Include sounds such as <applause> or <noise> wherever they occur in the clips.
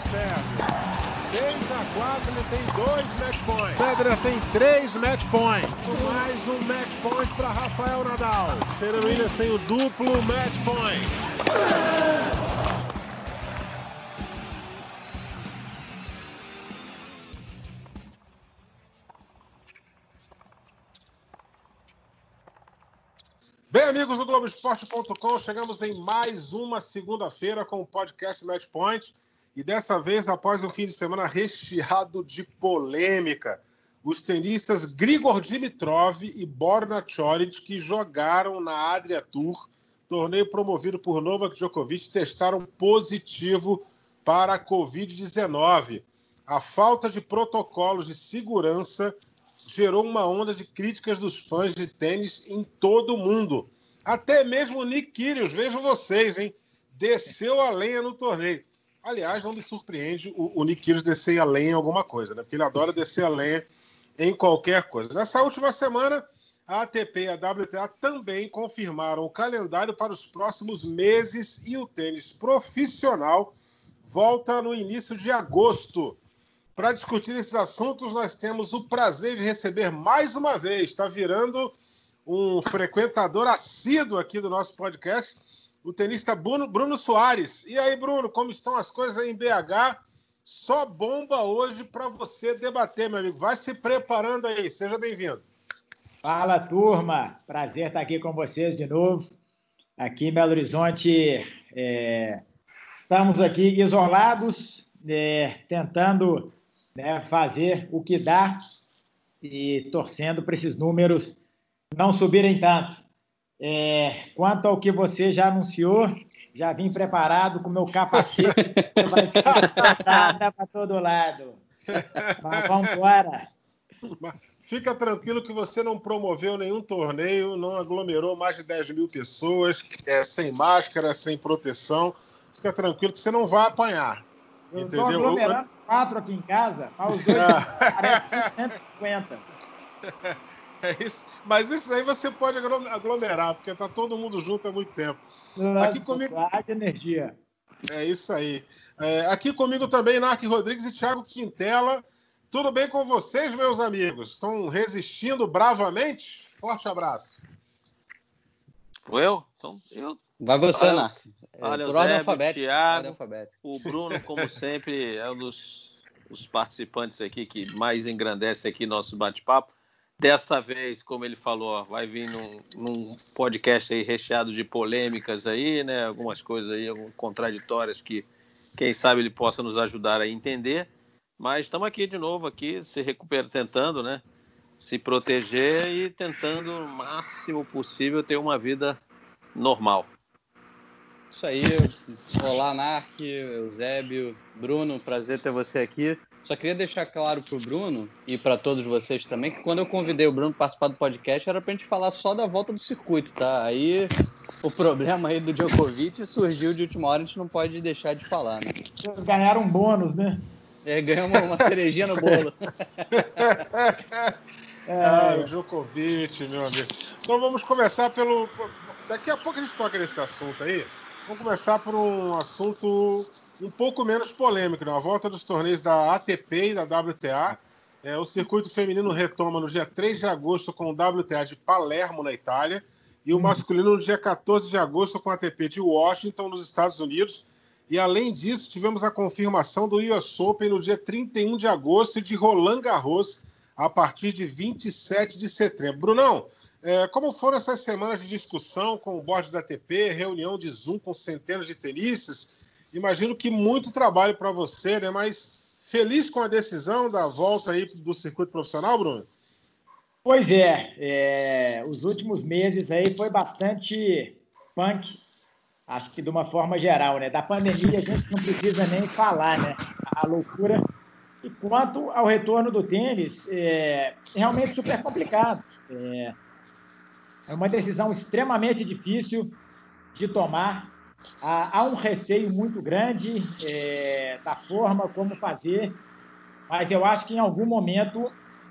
o Sérgio. 6 a 4, ele tem dois match points. Pedra tem três match points. Mais um match point para Rafael Nadal. Serena Williams tem o duplo match point. Bem, amigos do Globoesporte.com, chegamos em mais uma segunda-feira com o podcast Match Point. E dessa vez, após um fim de semana recheado de polêmica, os tenistas Grigor Dimitrov e Borna Choric, que jogaram na Adria Tour, torneio promovido por Novak Djokovic, testaram positivo para a Covid-19. A falta de protocolos de segurança gerou uma onda de críticas dos fãs de tênis em todo o mundo. Até mesmo o Nick Kyrgios, vejam vocês, hein? Desceu a lenha no torneio. Aliás, não me surpreende o, o Nick Kyrgios descer a lenha em alguma coisa, né? Porque ele adora descer a lenha em qualquer coisa. Nessa última semana, a ATP e a WTA também confirmaram o calendário para os próximos meses e o tênis profissional volta no início de agosto. Para discutir esses assuntos, nós temos o prazer de receber mais uma vez, está virando um frequentador assíduo aqui do nosso podcast, o tenista Bruno, Bruno Soares. E aí, Bruno, como estão as coisas em BH? Só bomba hoje para você debater, meu amigo. Vai se preparando aí. Seja bem-vindo. Fala, turma. Prazer estar aqui com vocês de novo. Aqui em Belo Horizonte, é... estamos aqui isolados, é... tentando né, fazer o que dá e torcendo para esses números não subirem tanto. É, quanto ao que você já anunciou, já vim preparado com meu capacete, <laughs> vai ser para todo lado. Mas vamos embora. Fica tranquilo que você não promoveu nenhum torneio, não aglomerou mais de 10 mil pessoas, é, sem máscara, sem proteção. Fica tranquilo que você não vai apanhar. Eu estou aglomerando quatro aqui em casa, mas os dois <laughs> parecem 150. <laughs> <laughs> É isso. Mas isso aí você pode aglomerar, porque tá todo mundo junto há muito tempo. Nossa, aqui comigo. de energia. É isso aí. É, aqui comigo também, Narc Rodrigues e Thiago Quintela. Tudo bem com vocês, meus amigos? Estão resistindo bravamente? Forte abraço. Eu? Então, eu. Vai você, olha, Narc. É, olha, o Zé, alfabético, Thiago, alfabético. o Bruno, como <laughs> sempre, é um dos, dos participantes aqui que mais engrandece aqui nosso bate-papo. Dessa vez, como ele falou, vai vir num, num, podcast aí recheado de polêmicas aí, né? Algumas coisas aí contraditórias que quem sabe ele possa nos ajudar a entender. Mas estamos aqui de novo aqui, se recuperando, tentando, né? Se proteger e tentando o máximo possível ter uma vida normal. Isso aí. Olá, Narc, Eusébio, Bruno, prazer ter você aqui. Só queria deixar claro para o Bruno e para todos vocês também que quando eu convidei o Bruno para participar do podcast era para a gente falar só da volta do circuito, tá? Aí o problema aí do Djokovic surgiu de última hora, a gente não pode deixar de falar, né? Ganharam um bônus, né? É, ganhamos uma cerejinha no bolo. <laughs> é. Ah, o Djokovic, meu amigo. Então vamos começar pelo. Daqui a pouco a gente toca nesse assunto aí. Vamos começar por um assunto um pouco menos polêmico, né? a volta dos torneios da ATP e da WTA. É, o circuito feminino retoma no dia 3 de agosto com o WTA de Palermo, na Itália, e o uhum. masculino no dia 14 de agosto com a ATP de Washington, nos Estados Unidos. E além disso, tivemos a confirmação do US Open no dia 31 de agosto e de Roland Garros a partir de 27 de setembro. Brunão, é, como foram essas semanas de discussão com o board da ATP, reunião de Zoom com centenas de tenistas? Imagino que muito trabalho para você, né? Mas feliz com a decisão da volta aí do circuito profissional, Bruno? Pois é, é, os últimos meses aí foi bastante punk, acho que de uma forma geral, né? Da pandemia a gente não precisa nem falar, né? A loucura. E quanto ao retorno do tênis, é realmente super complicado. É, é uma decisão extremamente difícil de tomar há, um receio muito grande é, da forma como fazer, mas eu acho que em algum momento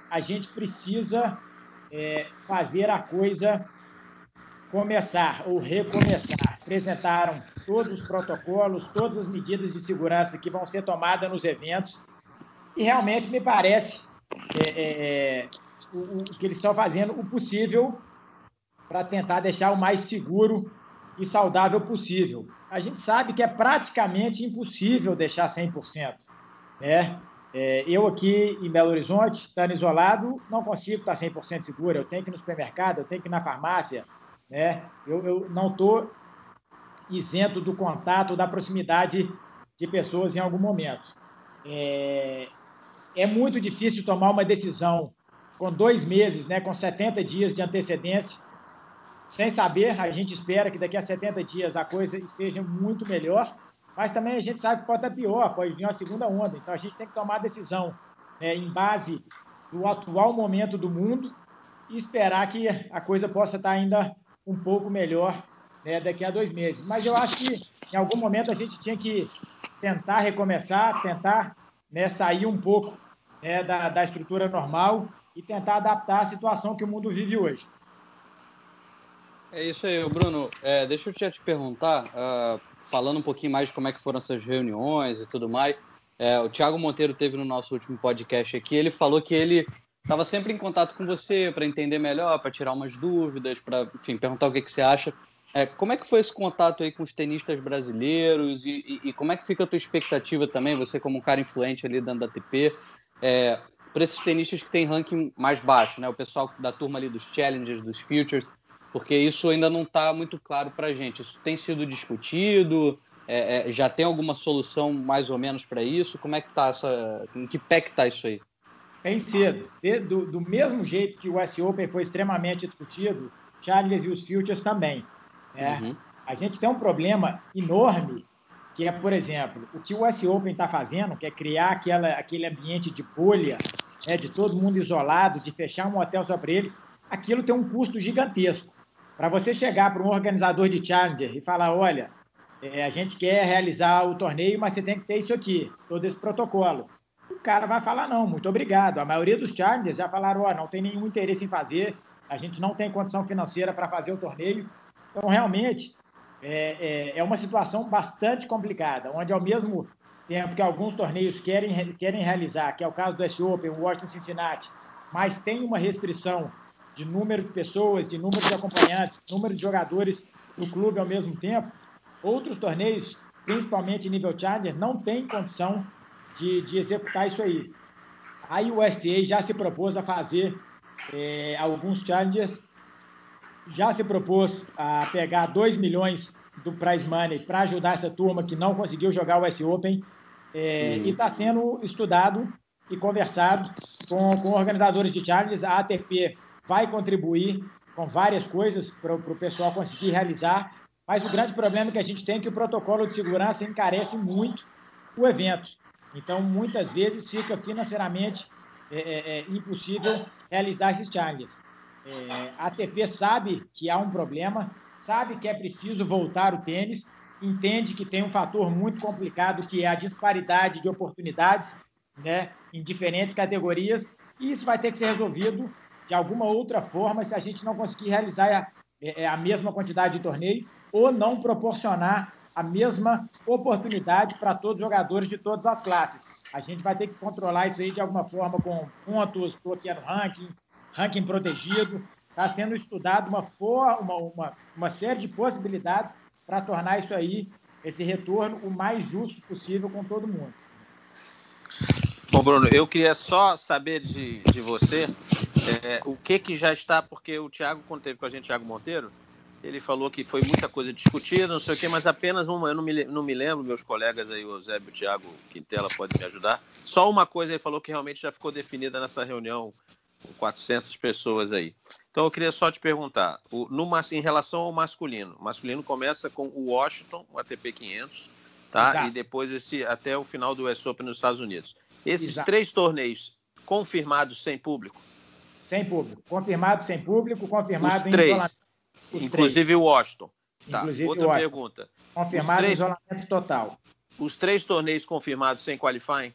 a gente precisa é, fazer a coisa começar ou recomeçar. Apresentaram todos os protocolos, todas as medidas de segurança que vão ser tomadas nos eventos. E realmente me parece é, é, o, o, que eles estão fazendo o possível para tentar deixar o mais seguro e saudável possível. A gente sabe que é praticamente impossível deixar 100%. Né? É, eu aqui em Belo Horizonte, estando isolado, não consigo estar 100% seguro. Eu tenho que ir no supermercado, eu tenho que ir na farmácia. Né? Eu, eu não estou isento do contato, da proximidade de pessoas em algum momento. É, é muito difícil tomar uma decisão com dois meses, né, com 70 dias de antecedência, sem saber. A gente espera que daqui a 70 dias a coisa esteja muito melhor, mas também a gente sabe que pode estar pior, pode vir uma segunda onda. Então a gente tem que tomar a decisão né, em base do atual momento do mundo e esperar que a coisa possa estar ainda um pouco melhor né, daqui a dois meses. Mas eu acho que em algum momento a gente tinha que tentar recomeçar, tentar né, sair um pouco né, da, da estrutura normal e tentar adaptar a situação que o mundo vive hoje. É isso aí, Bruno. É, deixa eu te, te perguntar, uh, falando um pouquinho mais de como é que foram essas reuniões e tudo mais. É, o Thiago Monteiro teve no nosso último podcast aqui, ele falou que ele estava sempre em contato com você para entender melhor, para tirar umas dúvidas, para, enfim, perguntar o que, que você acha. É, como é que foi esse contato aí com os tenistas brasileiros e, e, e, como é que fica a tua expectativa também, você como um cara influente ali dentro da ATP, é, para esses tenistas que têm ranking mais baixo, né? O pessoal da turma ali dos Challengers, dos Futures, porque isso ainda não está muito claro para a gente. Isso tem sido discutido? É, é, já tem alguma solução mais ou menos para isso? Como é que está essa... Em que pé que está isso aí? Tem sido. Do, do mesmo jeito que o US Open foi extremamente discutido, Challengers e os Futures também. É, uhum. A gente tem um problema enorme, que é, por exemplo, o que o US Open está fazendo, que é criar aquela, aquele ambiente de bolha, né, de todo mundo isolado, de fechar um hotel só para eles, aquilo tem um custo gigantesco. Para você chegar para um organizador de Challenger e falar, olha, é, a gente quer realizar o torneio, mas você tem que ter isso aqui, todo esse protocolo. O cara vai falar, não, muito obrigado. A maioria dos Challengers já falaram, oh, não tem nenhum interesse em fazer, a gente não tem condição financeira para fazer o torneio, então, realmente, é, é, é, uma situação bastante complicada, onde, ao mesmo tempo que alguns torneios querem, querem realizar, que é o caso do S Open, o Washington Cincinnati, mas tem uma restrição de número de pessoas, de número de acompanhantes, número de jogadores no clube ao mesmo tempo, outros torneios, principalmente nível Challenger, não tem condição de, de executar isso aí. A USTA já se propôs a fazer é, alguns Challengers já se propôs a pegar 2 milhões do prize money para ajudar essa turma que não conseguiu jogar o S Open é, uhum. e está sendo estudado e conversado com, com organizadores de challenges. A ATP vai contribuir com várias coisas para o pessoal conseguir realizar, mas o grande problema que a gente tem é que o protocolo de segurança encarece muito o evento. Então, muitas vezes fica financeiramente é, é, é impossível realizar esses challenges. É, a ATP sabe que há um problema, sabe que é preciso voltar o tênis, entende que tem um fator muito complicado que é a disparidade de oportunidades né, em diferentes categorias, e isso vai ter que ser resolvido de alguma outra forma se a gente não conseguir realizar a, é, a mesma quantidade de torneio ou não proporcionar a mesma oportunidade para todos os jogadores de todas as classes. A gente vai ter que controlar isso aí de alguma forma com pontos bloqueando ranking, ranking protegido. Está sendo estudado uma, for, uma, uma, uma série de possibilidades para tornar isso aí, esse retorno, o mais justo possível com todo mundo. Bom, Bruno, eu queria só saber de, de você é, o que que já está, porque o Thiago, quando teve com a gente, Thiago Monteiro, ele falou que foi muita coisa discutida, não sei o quê, mas apenas uma, eu não me, não me lembro, meus colegas aí, o Zé e o Thiago Quintela podem me ajudar. Só uma coisa ele falou que realmente já ficou definida nessa reunião 400 pessoas aí. Então eu queria só te perguntar, o, no, em relação ao masculino, o masculino começa com o Washington, o ATP 500, tá? Exato. E depois esse até o final do US Open nos Estados Unidos. Esses Exato. três torneios confirmados sem público? Sem público. Confirmado sem público, confirmado Os três. Os inclusive três. o Washington. Tá. Inclusive Outra Washington. pergunta. Confirmado três... em isolamento total. Os três torneios confirmados sem qualifying?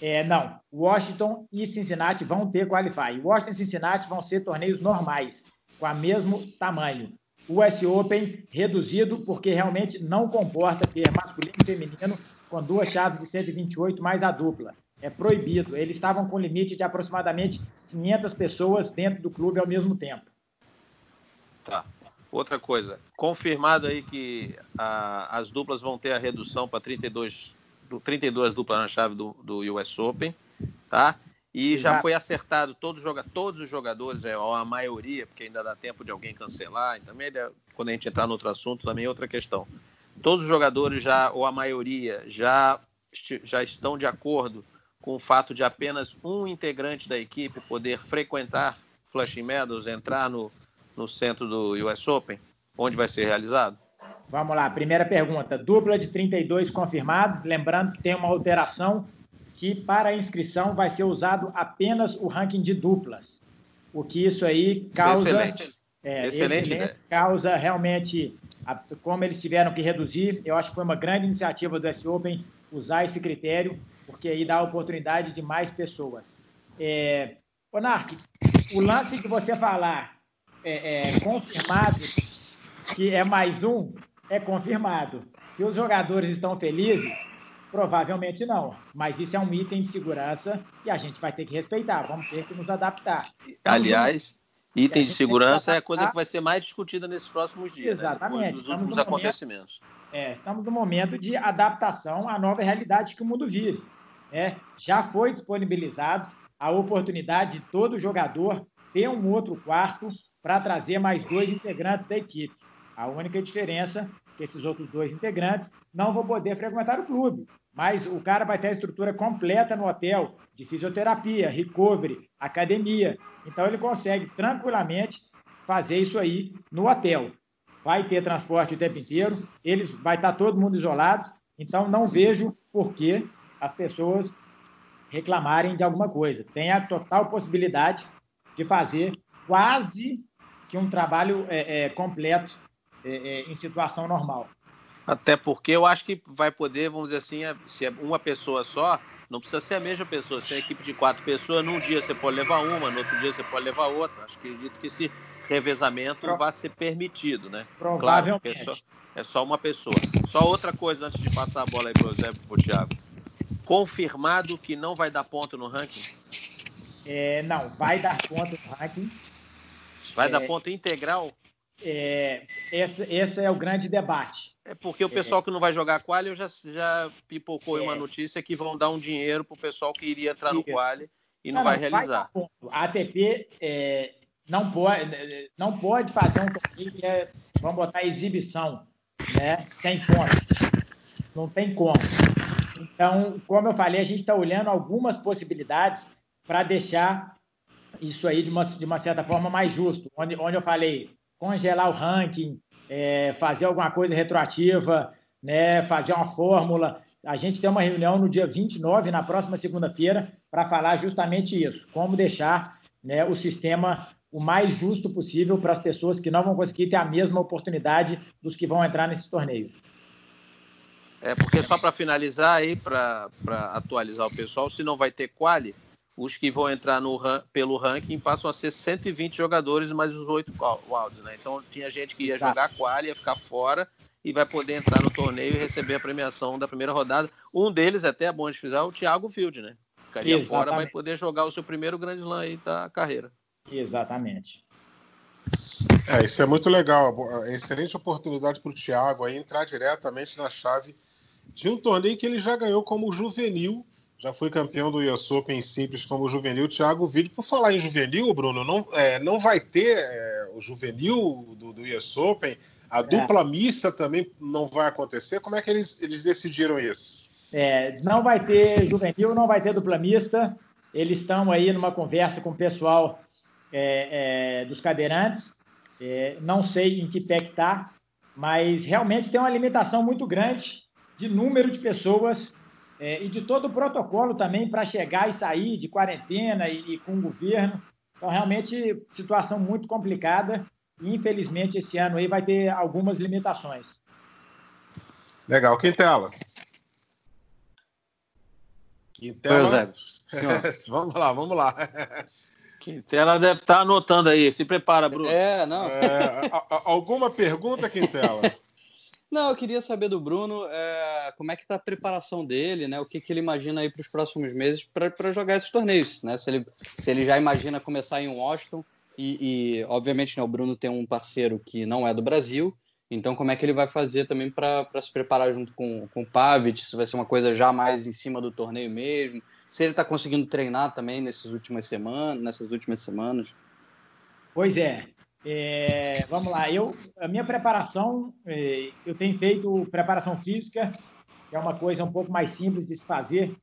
É, não, Washington e Cincinnati vão ter qualify. Washington e Cincinnati vão ser torneios normais, com o mesmo tamanho. US Open reduzido, porque realmente não comporta ter masculino e feminino com duas chaves de 128 mais a dupla. É proibido. Eles estavam com limite de aproximadamente 500 pessoas dentro do clube ao mesmo tempo. Tá. Outra coisa, confirmado aí que a, as duplas vão ter a redução para 32, 32 duplas na chave do, do US Open, tá? E já foi acertado todos, todos os jogadores, é, ou a maioria, porque ainda dá tempo de alguém cancelar, e também quando a gente entrar no outro assunto, também é outra questão. Todos os jogadores já, ou a maioria, já, já estão de acordo com o fato de apenas um integrante da equipe poder frequentar Flushing Meadows, entrar no, no centro do US Open, onde vai ser realizado? Vamos lá, primeira pergunta. Dupla de 32 confirmado, lembrando que tem uma alteração que para a inscrição vai ser usado apenas o ranking de duplas. O que isso aí causa. Excelente. É, excelente, excelente causa realmente, como eles tiveram que reduzir, eu acho que foi uma grande iniciativa do S Open usar esse critério, porque aí dá a oportunidade de mais pessoas. É, ô, Narc, o lance que você falar é, é, confirmado que é mais um, é confirmado. Que os jogadores estão felizes, Provavelmente não, mas isso é um item de segurança e a gente vai ter que respeitar, vamos ter que nos adaptar. Aliás, item de segurança é a coisa que vai ser mais discutida nesses próximos dias, né? Exatamente. Né? dos últimos acontecimentos. Momento, é, estamos no momento de adaptação à nova realidade que o mundo vive. É, já foi disponibilizado a oportunidade de todo jogador ter um outro quarto para trazer mais dois integrantes da equipe. A única diferença é que esses outros dois integrantes não vão poder frequentar o clube mas o cara vai ter a estrutura completa no hotel de fisioterapia, recovery, academia. Então ele consegue tranquilamente fazer isso aí no hotel. Vai ter transporte o tempo inteiro, eles vai estar todo mundo isolado. Então não vejo por que as pessoas reclamarem de alguma coisa. Tem a total possibilidade de fazer quase que um trabalho é, é, completo é, é em situação normal. Até porque eu acho que vai poder, vamos dizer assim, é, se é uma pessoa só, não precisa ser a mesma pessoa. Se é uma equipe de quatro pessoas, num dia você pode levar uma, no outro dia você pode levar outra. Acho que acredito que esse revezamento Pro... vai ser permitido, né? Provavelmente. Claro, é, só, é só uma pessoa. Só outra coisa antes de passar a bola aí para o Zé e para o Thiago. Confirmado que não vai dar ponto no ranking? É, não, vai dar ponto no ranking. Vai é, dar ponto integral? É, esse, esse é o grande debate. É porque o pessoal é. que não vai jogar quali, eu já, já pipocou é. uma notícia que vão dar um dinheiro para o pessoal que iria entrar no quali e não, não vai realizar. Vai a ATP é, não, pode, não pode fazer um torneio que é, vamos botar, exibição, né? Sem pontos. Não tem como. Então, como eu falei, a gente está olhando algumas possibilidades para deixar isso aí de uma, de uma certa forma mais justo. Onde, onde eu falei, congelar o ranking, é, fazer alguma coisa retroativa, né, fazer uma fórmula. A gente tem uma reunião no dia 29, na próxima segunda-feira, para falar justamente isso: como deixar né, o sistema o mais justo possível para as pessoas que não vão conseguir ter a mesma oportunidade dos que vão entrar nesses torneios. É, porque só para finalizar aí, para atualizar o pessoal, se não vai ter quali, os que vão entrar no, pelo ranking passam a ser 120 jogadores mais os oito wilds, né? Então tinha gente que ia tá. jogar quali, ia ficar fora e vai poder entrar no torneio e receber a premiação da primeira rodada. Um deles, até é bom de frisar, é o Thiago Field, né? Ficaria Exatamente. fora, vai poder jogar o seu primeiro grande slam aí da carreira. Exatamente. É, isso é muito legal. É excelente oportunidade para o Thiago aí entrar diretamente na chave de um torneio que ele já ganhou como juvenil já foi campeão do US Open simples como juvenil, Thiago Vídeo. Por falar em juvenil, Bruno, não, é, não vai ter é, o juvenil do, do US Open, a é. dupla missa também não vai acontecer. Como é que eles, eles decidiram isso? É, não vai ter juvenil, não vai ter dupla mista. Eles estão aí numa conversa com o pessoal é, é, dos cadeirantes. não sei em que pé está, mas realmente tem uma limitação muito grande de número de pessoas é, e de todo o protocolo também para chegar e sair de quarentena e, e, com o governo. Então, realmente, situação muito complicada. E, infelizmente, esse ano aí vai ter algumas limitações. Legal. Quintela. Quintela. <laughs> vamos lá, vamos lá. Quintela deve estar tá anotando aí. Se prepara, Bruno. É, não. É, a, a, alguma pergunta, Quintela? <laughs> Não, eu queria saber do Bruno é, como é que está a preparação dele, né? O que, que ele imagina aí para os próximos meses para jogar esses torneios, né? Se ele, se ele já imagina começar em Washington e, e obviamente, né, o Bruno tem um parceiro que não é do Brasil, então como é que ele vai fazer também para se preparar junto com, com o Pavic? Se vai ser uma coisa já mais em cima do torneio mesmo? Se ele está conseguindo treinar também nessas últimas semanas, nessas últimas semanas? Pois é, é, vamos lá, eu, a minha preparação, é, eu tenho feito preparação física, que é uma coisa um pouco mais simples de se fazer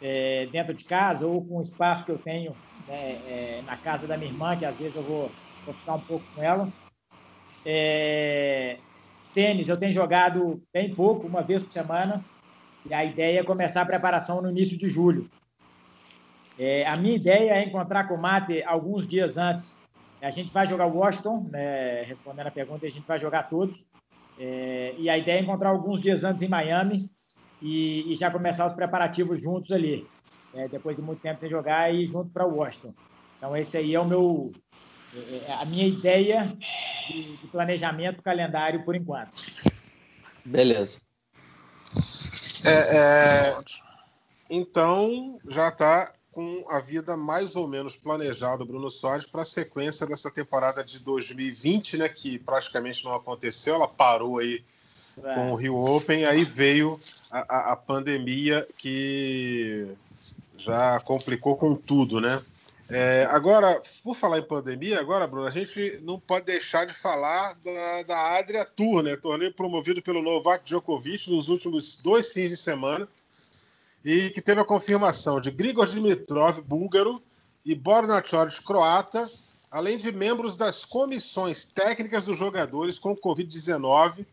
é, dentro de casa ou com o espaço que eu tenho né, é, na casa da minha irmã, que às vezes eu vou, vou ficar um pouco com ela. É, tênis eu tenho jogado bem pouco, uma vez por semana, e a ideia é começar a preparação no início de julho. É, a minha ideia é encontrar com o Mate alguns dias antes a gente vai jogar Washington, né, respondendo a pergunta, a gente vai jogar todos. É, e a ideia é encontrar alguns dias antes em Miami e, e já começar os preparativos juntos ali. É, depois de muito tempo sem jogar e junto para Washington. Então esse aí é o meu, é, é, a minha ideia de, de planejamento calendário por enquanto. Beleza. É, é, então já está com a vida mais ou menos planejada do Bruno Soares para a sequência dessa temporada de 2020, né, que praticamente não aconteceu, ela parou aí é. com o Rio Open, aí veio a, a, a, pandemia que já complicou com tudo, né? É, agora, por falar em pandemia, agora, Bruno, a gente não pode deixar de falar da, da Adria Tour, né? Torneio promovido pelo Novak Djokovic nos últimos dois fins de semana e que teve a confirmação de Grigor Dimitrov, búlgaro, e Borna Choric, croata, além de membros das comissões técnicas dos jogadores com Covid-19,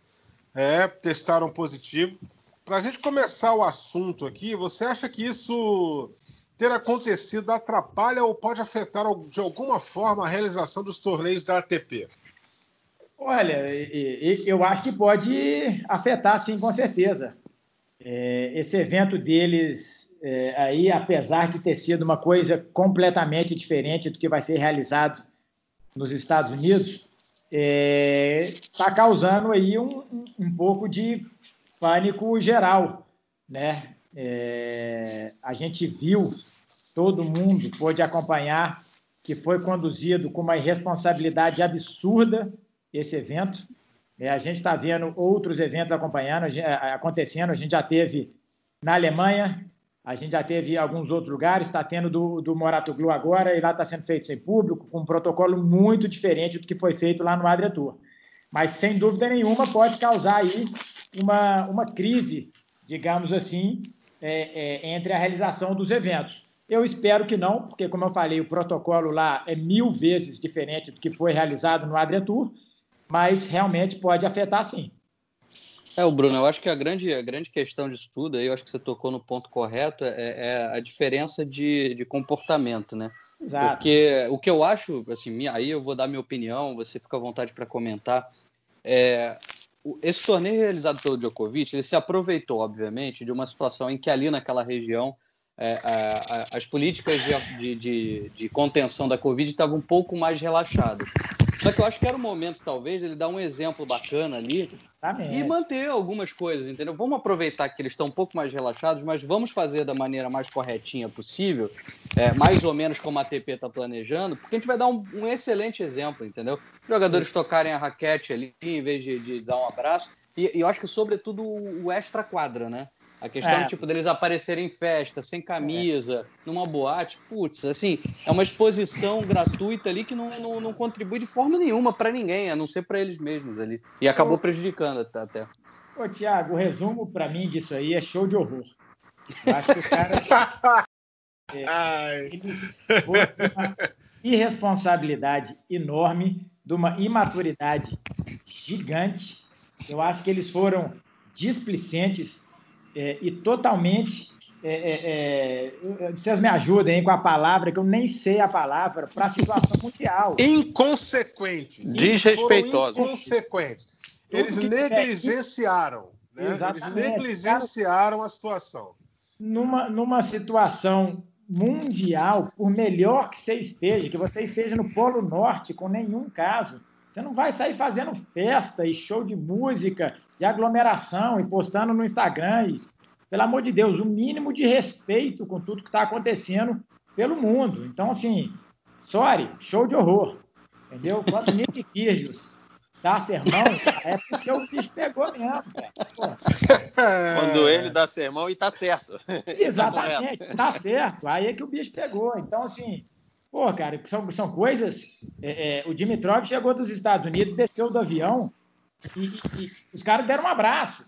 é, testaram positivo. Para a gente começar o assunto aqui, você acha que isso ter acontecido atrapalha ou pode afetar de alguma forma a realização dos torneios da ATP? Olha, eu acho que pode afetar, sim, com certeza. É, esse evento deles é, aí, apesar de ter sido uma coisa completamente diferente do que vai ser realizado nos Estados Unidos, está é, tá causando aí um, um, pouco de pânico geral, né? É, a gente viu, todo mundo pôde acompanhar que foi conduzido com uma irresponsabilidade absurda esse evento. É, a gente está vendo outros eventos acompanhando, acontecendo. A gente já teve na Alemanha, a gente já teve em alguns outros lugares, está tendo do, do Moratoglu agora, e lá está sendo feito sem público, com um protocolo muito diferente do que foi feito lá no Adria Tour. Mas, sem dúvida nenhuma, pode causar aí uma, uma crise, digamos assim, é, é, entre a realização dos eventos. Eu espero que não, porque, como eu falei, o protocolo lá é mil vezes diferente do que foi realizado no Adria Tour, mas realmente pode afetar sim. É, o Bruno, eu acho que a grande, a grande questão disso tudo, aí eu acho que você tocou no ponto correto, é, é a diferença de, de comportamento, né? Exato. Porque o que eu acho, assim, aí eu vou dar minha opinião, você fica à vontade para comentar. É, esse torneio realizado pelo Djokovic, ele se aproveitou, obviamente, de uma situação em que ali naquela região é, a, a, as políticas de, de, de, contenção da Covid estavam um pouco mais relaxadas. Só que eu acho que era o momento, talvez, ele dar um exemplo bacana ali e manter algumas coisas, entendeu? Vamos aproveitar que eles estão um pouco mais relaxados, mas vamos fazer da maneira mais corretinha possível, é, mais ou menos como a ATP está planejando, porque a gente vai dar um, um, excelente exemplo, entendeu? Os jogadores tocarem a raquete ali em vez de, de dar um abraço. E, e eu acho que, sobretudo, o extra quadra, né? A questão, é. tipo, deles aparecerem em festa, sem camisa, é. numa boate, putz, assim, é uma exposição <laughs> gratuita ali que não, não, não contribui de forma nenhuma para ninguém, a não ser para eles mesmos ali. E acabou prejudicando até. Ô, Tiago, o resumo para mim disso aí é show de horror. Eu acho que o cara. <laughs> é, uma irresponsabilidade enorme, de uma imaturidade gigante. Eu acho que eles foram displicentes é, e totalmente. É, é, é, vocês me ajudem com a palavra, que eu nem sei a palavra, para a situação mundial. <laughs> Inconsequente. Desrespeitoso. Inconsequente. Eles negligenciaram. Né? Eles negligenciaram a situação. Numa, numa situação mundial, por melhor que você esteja, que você esteja no Polo Norte com nenhum caso, você não vai sair fazendo festa e show de música e aglomeração e postando no Instagram. E, pelo amor de Deus, o mínimo de respeito com tudo que está acontecendo pelo mundo. Então, assim, sorry, show de horror. Entendeu? Quanto Nick Kirgios <laughs> dá sermão, é porque o bicho pegou mesmo, Quando ele dá sermão e tá certo. <laughs> Exatamente, tá certo. Aí é que o bicho pegou. Então, assim, pô, cara, são, são coisas. É, é, o Dimitrov chegou dos Estados Unidos, desceu do avião e, e, e os caras deram um abraço.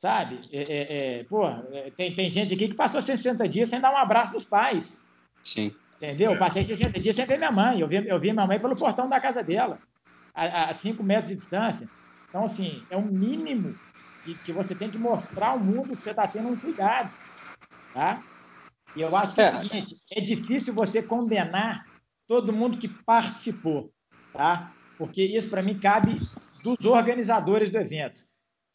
Sabe? É, é, é pô, é, tem, tem gente aqui que passou 60 dias sem dar um abraço dos pais. Sim. Entendeu? Eu passei 60 dias sem ver minha mãe. Eu vi, eu vi minha mãe pelo portão da casa dela, a 5 metros de distância. Então, assim, é o mínimo que, que você tem que mostrar ao mundo que você está tendo um cuidado. Tá? E eu acho que é, o seguinte: é difícil você condenar todo mundo que participou, tá? Porque isso, para mim, cabe dos organizadores do evento.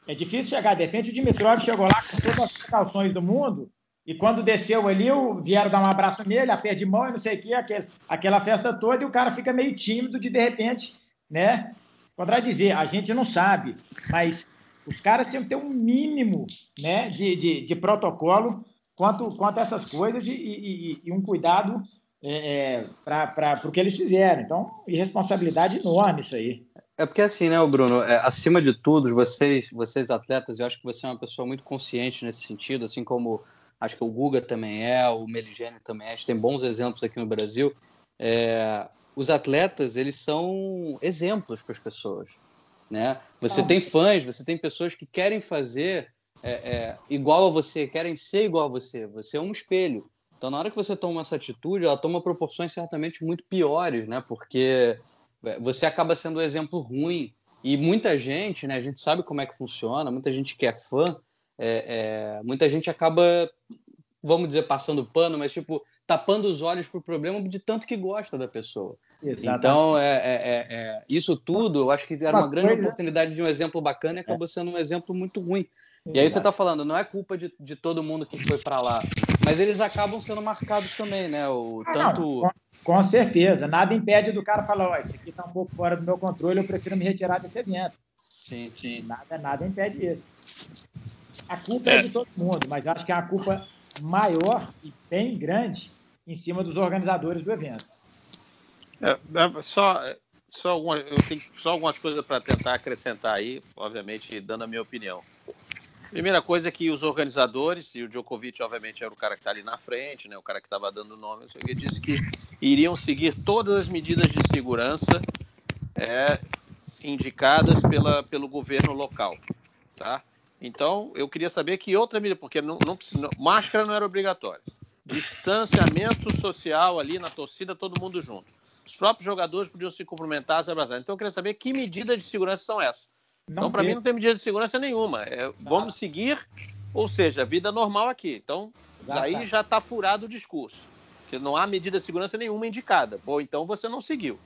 É difícil chegar, de repente, o Dimitrov chegou lá com todas as precauções do mundo e quando desceu ali, vieram dar um abraço nele, aperto de mão e não sei o que, aquele, aquela festa toda, e o cara fica meio tímido de, de repente, né? Contradizer, a gente não sabe, mas os caras têm que ter um mínimo né, de, de, de protocolo quanto, quanto a essas coisas e, e, e um cuidado é, é para o que eles fizeram. Então, irresponsabilidade enorme isso aí. É porque assim, né, Bruno, é, acima de tudo, vocês, vocês atletas, eu acho que você é uma pessoa muito consciente nesse sentido, assim como acho que o Guga também é, o Meligene também é, a gente tem bons exemplos aqui no Brasil. É, os atletas, eles são exemplos para as pessoas, né? Você ah. tem fãs, você tem pessoas que querem fazer é, é, igual a você, querem ser igual a você. Você é um espelho. Então, na hora que você toma essa atitude, ela toma proporções certamente muito piores, né? Porque é, você acaba sendo um exemplo ruim. E muita gente, né? A gente sabe como é que funciona, muita gente que é fã, é, é, muita gente acaba, vamos dizer, passando pano, mas tipo, tapando os olhos para o problema de tanto que gosta da pessoa. Exatamente. Então, é, é, é, é, isso tudo, eu acho que era uma, uma grande coisa... oportunidade de um exemplo bacana e acabou sendo um exemplo muito ruim. E aí você está falando, não é culpa de, de todo mundo que foi para lá, mas eles acabam sendo marcados também, né? O, tanto... Não, com, com, certeza. Nada impede do cara falar, ó, isso aqui está um pouco fora do meu controle, eu prefiro me retirar desse evento. Sim, sim. Nada, nada impede isso. A culpa é. é de todo mundo, mas acho que é uma culpa maior e bem grande em cima dos organizadores do evento. É, é só, só, uma, eu tenho só algumas coisas para tentar acrescentar aí, obviamente, dando a minha opinião. Primeira coisa é que os organizadores, e o Djokovic, obviamente, era o cara que está ali na frente, né, o cara que estava dando o nome, ele disse que iriam seguir todas as medidas de segurança é, indicadas pela, pelo governo local. Tá? Então, eu queria saber que outra medida, porque não, não, máscara não era obrigatória. Distanciamento social ali na torcida, todo mundo junto. Os próprios jogadores podiam se cumprimentar, se abraçar. Então, eu queria saber que medidas de segurança são essas. Não então, para mim, não tem medida de segurança nenhuma. É, vamos seguir, ou seja, vida normal aqui. Então, aí já está furado o discurso. Que não há medida de segurança nenhuma indicada. Ou então você não seguiu.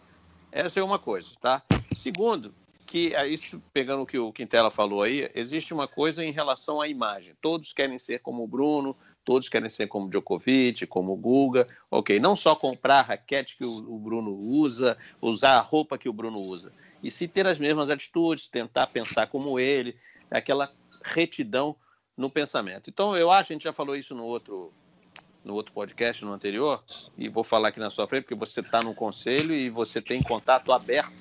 Essa é uma coisa, tá? Segundo, que é isso pegando o que o Quintela falou aí, existe uma coisa em relação à imagem. Todos querem ser como o Bruno, todos querem ser como Djokovic, como Guga. Ok, não só comprar a raquete que o, o Bruno usa, usar a roupa que o Bruno usa e se ter as mesmas atitudes, tentar pensar como ele, aquela retidão no pensamento. Então, eu acho, a gente já falou isso no outro, no outro podcast, no anterior, e vou falar aqui na sua frente, porque você está no conselho e você tem contato aberto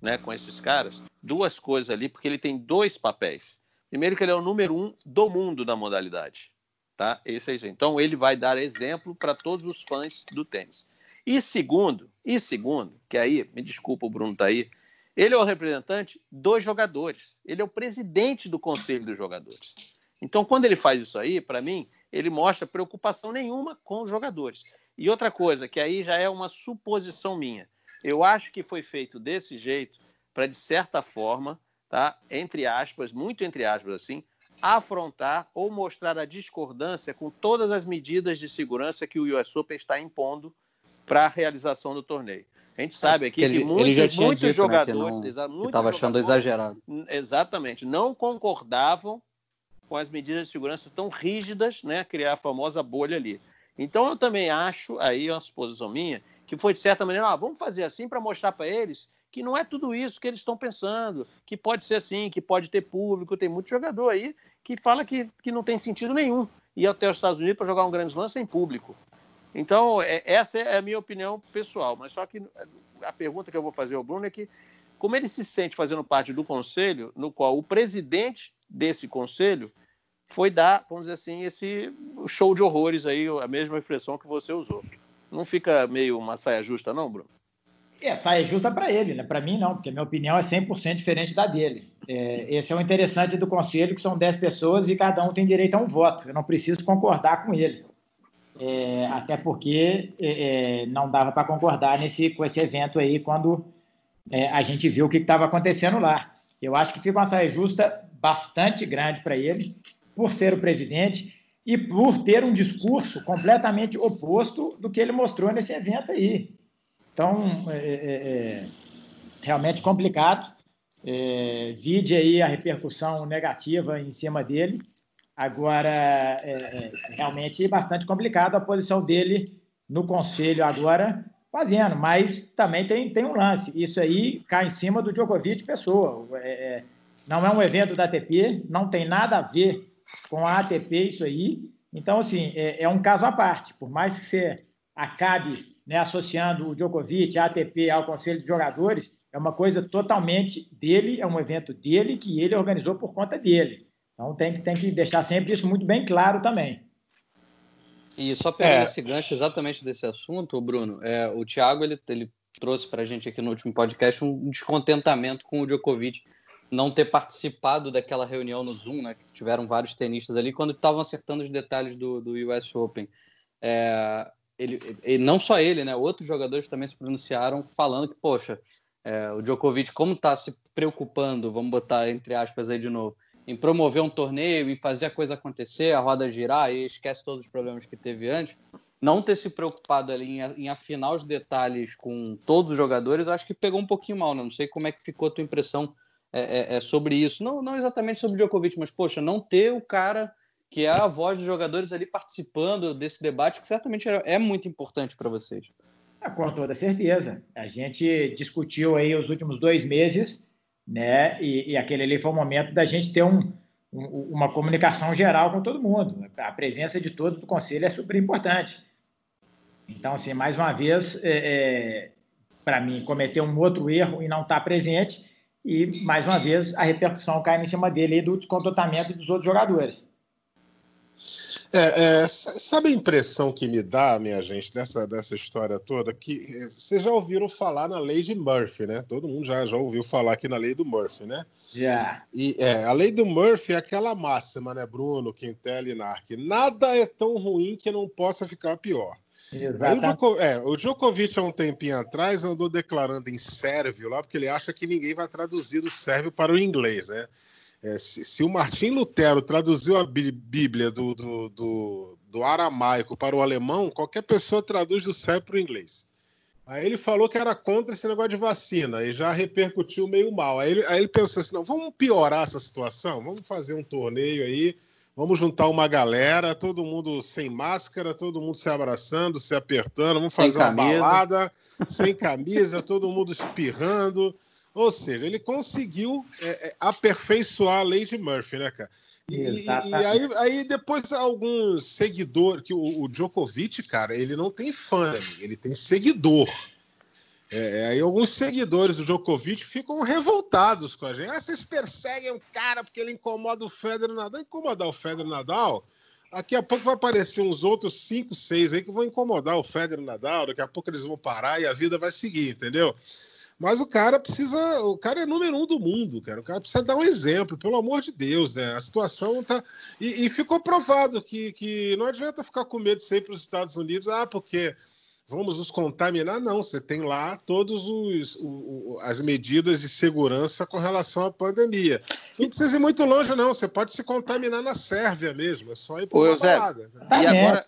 né, com esses caras. Duas coisas ali, porque ele tem dois papéis. Primeiro, que ele é o número um do mundo da modalidade. Tá? Esse é isso. Então, ele vai dar exemplo para todos os fãs do tênis. E segundo, e segundo, que aí, me desculpa, o Bruno tá aí, ele é o representante dos jogadores. Ele é o presidente do conselho dos jogadores. Então, quando ele faz isso aí, para mim, ele mostra preocupação nenhuma com os jogadores. E outra coisa, que aí já é uma suposição minha. Eu acho que foi feito desse jeito para, de certa forma, tá? entre aspas, muito entre aspas assim, afrontar ou mostrar a discordância com todas as medidas de segurança que o US Open está impondo para a realização do torneio. A gente sabe aqui que, ele, que muitos, muitos dito, jogadores né, estava achando exagerado. Exatamente, não concordavam com as medidas de segurança tão rígidas, né, criar a famosa bolha ali. Então eu também acho, aí é uma suposição minha, que foi de certa maneira, ah, vamos fazer assim para mostrar para eles que não é tudo isso que eles estão pensando, que pode ser assim, que pode ter público, tem muito jogador aí que fala que, que não tem sentido nenhum ir até os Estados Unidos para jogar um grande lance sem público. Então, é, essa é a minha opinião pessoal, mas só que a pergunta que eu vou fazer ao Bruno é que como ele se sente fazendo parte do conselho, no qual o presidente desse conselho foi dar, vamos dizer assim, esse show de horrores aí, a mesma expressão que você usou. Não fica meio uma saia justa, não, Bruno? É, saia justa para ele, né? Para mim, não, porque minha opinião é 100% diferente da dele. É, esse é o interessante do conselho, que são 10 pessoas e cada um tem direito a um voto. Eu não preciso concordar com ele. É, até porque é, é não dava para concordar nesse, com esse evento aí quando é, a gente viu o que estava acontecendo lá. Eu acho que fica uma saia justa bastante grande para ele, por ser o presidente e por ter um discurso completamente oposto do que ele mostrou nesse evento aí. Então, é, é, é realmente complicado. É, vide aí a repercussão negativa em cima dele. Agora, é, é, realmente bastante complicado a posição dele no conselho agora, fazendo, mas também tem, tem um lance. Isso aí cai em cima do Djokovic pessoa. É, é não é um evento da ATP, não tem nada a ver com a ATP isso aí. Então, assim, é, é um caso à parte. Por mais que você acabe né, associando o Djokovic, a ATP ao Conselho de Jogadores, é uma coisa totalmente dele, é um evento dele que ele organizou por conta dele. Então tem, tem que deixar sempre isso muito bem claro também. E só pegando é. esse gancho exatamente desse assunto, Bruno, é, o Thiago ele, ele trouxe para a gente aqui no último podcast um descontentamento com o Djokovic não ter participado daquela reunião no Zoom, né, que tiveram vários tenistas ali, quando estavam acertando os detalhes do, do US Open. É, ele, ele, não só ele, né? Outros jogadores também se pronunciaram falando que, poxa, é, o Djokovic, como está se preocupando, vamos botar entre aspas aí de novo, em promover um torneio, em fazer a coisa acontecer, a roda girar e esquece todos os problemas que teve antes, não ter se preocupado ali em, em afinar os detalhes com todos os jogadores, acho que pegou um pouquinho mal, né? Não sei como é que ficou a tua impressão é, é, é sobre isso. Não, não exatamente sobre o Djokovic, mas, poxa, não ter o cara que é a voz dos jogadores ali participando desse debate, que certamente é, muito importante para vocês. Ah, com toda certeza. A gente discutiu aí os últimos dois meses, né? E, e aquele ali foi o momento da gente ter um, um, uma comunicação geral com todo mundo. A presença de todos do conselho é super importante. Então, assim, mais uma vez, é, é, para mim, cometeu um outro erro e não estar tá presente. E, mais uma vez, a repercussão cai em cima dele e do descontentamento dos outros jogadores. É, é, sabe a impressão que me dá, minha gente, dessa, dessa história toda? Que é, vocês já ouviram falar na lei de Murphy, né? Todo mundo já, já ouviu falar aqui na lei do Murphy, né? Já. E é, a lei do Murphy é aquela máxima, né, Bruno, Quintel e Narc? Nada é tão ruim que não possa ficar pior. Aí o, Djoko, é, o Djokovic, há um tempinho atrás, andou declarando em sérvio lá, porque ele acha que ninguém vai traduzir do sérvio para o inglês, né? É, se, se, o Martim Lutero traduziu a Bíblia do, do, do, do, aramaico para o alemão, qualquer pessoa traduz do céu para o inglês. Aí ele falou que era contra esse negócio de vacina e já repercutiu meio mal. Aí ele, aí ele pensou assim: não, vamos piorar essa situação, vamos fazer um torneio aí, vamos juntar uma galera, todo mundo sem máscara, todo mundo se abraçando, se apertando, vamos fazer uma balada, sem camisa, <laughs> todo mundo espirrando ou seja, ele conseguiu é, é, aperfeiçoar a lei de Murphy, né, cara? E, e aí, aí, depois alguns seguidores, que o, o, Djokovic, cara, ele não tem fã, ele tem seguidor. É, aí alguns seguidores do Djokovic ficam revoltados com a gente. Ah, vocês perseguem o cara porque ele incomoda o Federer Nadal. Incomodar o Federer Nadal, daqui a pouco vai aparecer uns outros cinco, seis aí que vão incomodar o Federer Nadal. Daqui a pouco eles vão parar e a vida vai seguir, entendeu? Mas o cara precisa. O cara é número um do mundo, cara. O cara precisa dar um exemplo, pelo amor de Deus, né? A situação tá. E, e ficou provado que, que não adianta ficar com medo para os Estados Unidos, ah, porque vamos nos contaminar. Não, você tem lá todas as medidas de segurança com relação à pandemia. Você não precisa ir muito longe, não. Você pode se contaminar na Sérvia mesmo. É só ir para uma balada. Né? E agora,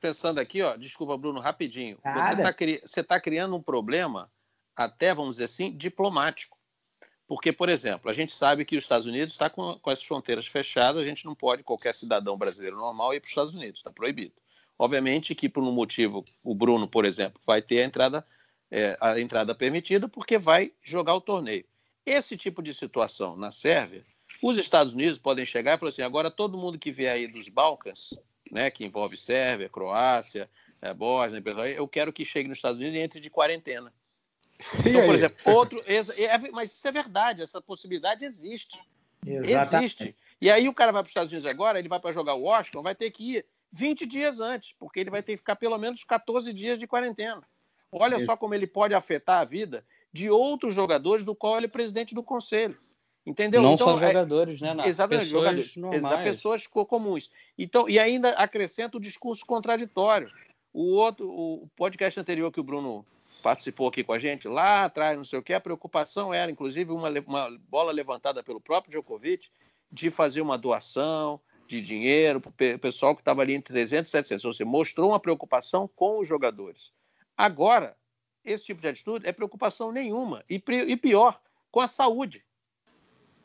pensando aqui, ó, desculpa, Bruno, rapidinho. Você está tá criando um problema até, vamos dizer assim, diplomático. Porque, por exemplo, a gente sabe que os Estados Unidos está com, com as fronteiras fechadas, a gente não pode, qualquer cidadão brasileiro normal, ir para os Estados Unidos, está proibido. Obviamente que por um motivo, o Bruno, por exemplo, vai ter a entrada, é, a entrada permitida porque vai jogar o torneio. Esse tipo de situação na Sérvia, os Estados Unidos podem chegar e falar assim: agora todo mundo que vier aí dos Balcãs, né, que envolve Sérvia, Croácia, é, Bósnia, eu quero que chegue nos Estados Unidos e entre de quarentena. Então, por exemplo, outro. É, mas isso é verdade, essa possibilidade existe. Exatamente. Existe. E aí o cara vai para os Estados Unidos agora, ele vai para jogar o Washington, vai ter que ir 20 dias antes, porque ele vai ter que ficar pelo menos 14 dias de quarentena. Olha só como ele pode afetar a vida de outros jogadores do qual ele é presidente do conselho. Entendeu? Não então, só é jogadores, é, né? Nath? Exatamente, pessoas jogadores, normais. pessoas comuns. Então, e ainda acrescenta o discurso contraditório. O outro, o podcast anterior que o Bruno participou aqui com a gente, lá atrás, não sei o que, a preocupação era, inclusive, uma, uma bola levantada pelo próprio Djokovic de fazer uma doação de dinheiro para o pessoal que estava ali entre 300 e 700. Ou seja, mostrou uma preocupação com os jogadores. Agora, esse tipo de atitude é preocupação nenhuma. E, e pior, com a saúde.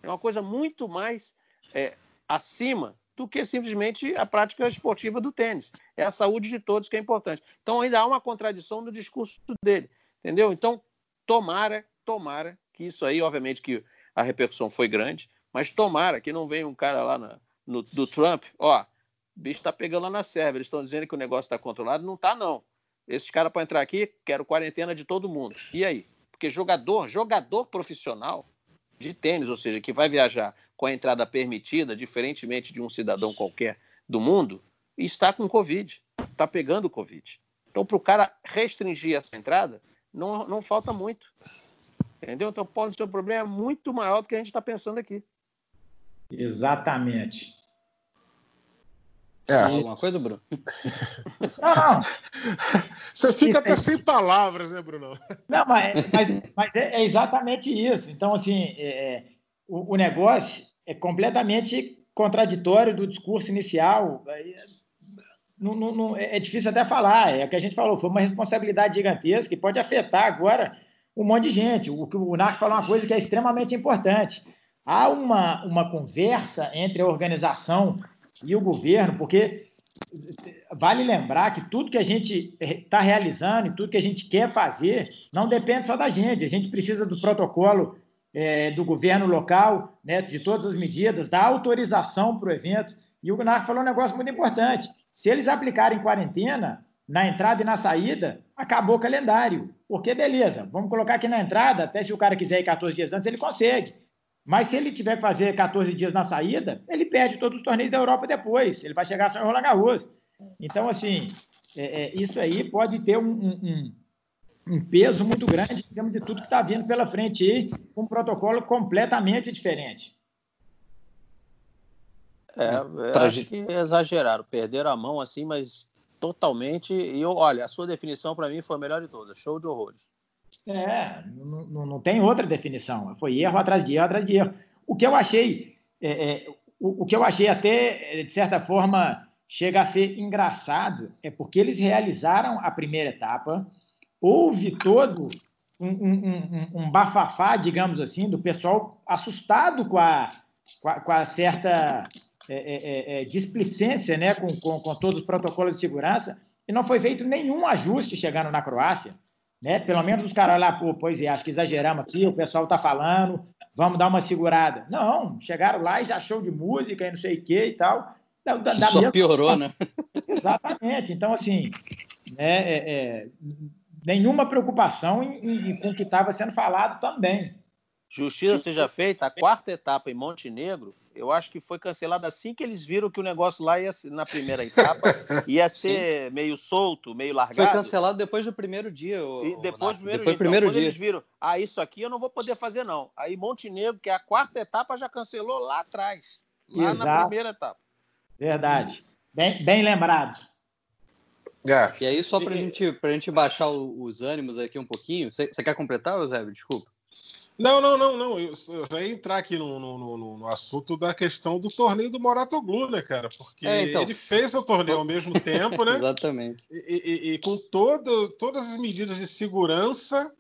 É uma coisa muito mais é, acima do que simplesmente a prática esportiva do tênis. É a saúde de todos que é importante. Então ainda há uma contradição no discurso dele, entendeu? Então tomara, tomara que isso aí, obviamente que a repercussão foi grande, mas tomara que não venha um cara lá na, no, do Trump, ó, bicho está pegando lá na Sérvia, eles estão dizendo que o negócio está controlado, não está não. Esses caras para entrar aqui, quero quarentena de todo mundo. E aí? Porque jogador, jogador profissional de tênis, ou seja, que vai viajar com a entrada permitida, diferentemente de um cidadão qualquer do mundo, está com Covid, está pegando Covid. Então, para o cara restringir essa entrada, não, não falta muito. Entendeu? Então, pode ser um problema muito maior do que a gente está pensando aqui. Exatamente. É. Alguma coisa, Bruno? <laughs> Não, não. Você fica até sem palavras, né, Bruno? Não, mas, mas, mas é, é, exatamente isso. Então, assim, é, é o, o, negócio é completamente contraditório do discurso inicial. Não, não, não, é difícil até falar. É o que a gente falou, foi uma responsabilidade gigantesca que pode afetar agora um monte de gente. O, o Narco falou uma coisa que é extremamente importante. Há uma, uma conversa entre a organização e o governo, porque vale lembrar que tudo que a gente está realizando e tudo que a gente quer fazer não depende só da gente. A gente precisa do protocolo é, do governo local, né, de todas as medidas, da autorização para o evento. E o Gunnar falou um negócio muito importante. Se eles aplicarem quarentena na entrada e na saída, acabou o calendário. Porque, beleza, vamos colocar aqui na entrada, até se o cara quiser ir 14 dias antes, ele consegue. Mas se ele tiver que fazer 14 dias na saída, ele perde todos os torneios da Europa depois. Ele vai chegar só em Roland Garros. Então, assim, é, é, isso aí pode ter um, um, um peso muito grande em cima de tudo que está vindo pela frente aí, com um protocolo completamente diferente. É, pra... acho que exageraram, perderam a mão assim, mas totalmente. E eu, olha, a sua definição para mim foi a melhor de todas, show de horrores. É, não, não, não, tem outra definição. Foi erro atrás de erro atrás de erro. O que eu achei, é, é, o, o, que eu achei até de certa forma chega a ser engraçado é porque eles realizaram a primeira etapa, houve todo um, um, um, um bafafá, digamos assim, do pessoal assustado com a, com a, com a certa é, é, é, é, displicência né, com, com, com, todos os protocolos de segurança, e não foi feito nenhum ajuste chegando na Croácia. Né? Pelo menos os caras lá, pô, pois é, acho que exageramos aqui, o pessoal está falando, vamos dar uma segurada. Não, chegaram lá e já show de música e não sei o que e tal. Da, da, Só mesma... piorou, né? <laughs> Exatamente. Então, assim, né, é, é, nenhuma preocupação em, em, com o que estava sendo falado também. Justiça seja feita, a quarta etapa em Montenegro, eu acho que foi cancelada assim que eles viram que o negócio lá ia na primeira etapa <laughs> ia ser Sim. meio solto, meio largado. Foi cancelado depois do primeiro dia. O, e depois do primeiro depois dia. Primeiro então, dia. eles viram, ah, isso aqui eu não vou poder fazer não. Aí Montenegro, que é a quarta etapa, já cancelou lá atrás, lá Exato. na primeira etapa. Verdade. Bem, bem lembrado. É. E aí, só para gente, a gente baixar os ânimos aqui um pouquinho, você quer completar, Eusébio? Desculpa. Não, não, não, não. Eu, vai entrar aqui no, no, no, no, assunto da questão do torneio do Moratoglu, né, cara? Porque é, então. ele fez o torneio ao mesmo tempo, né? <laughs> Exatamente. E, e, e, com todo, todas as medidas de segurança.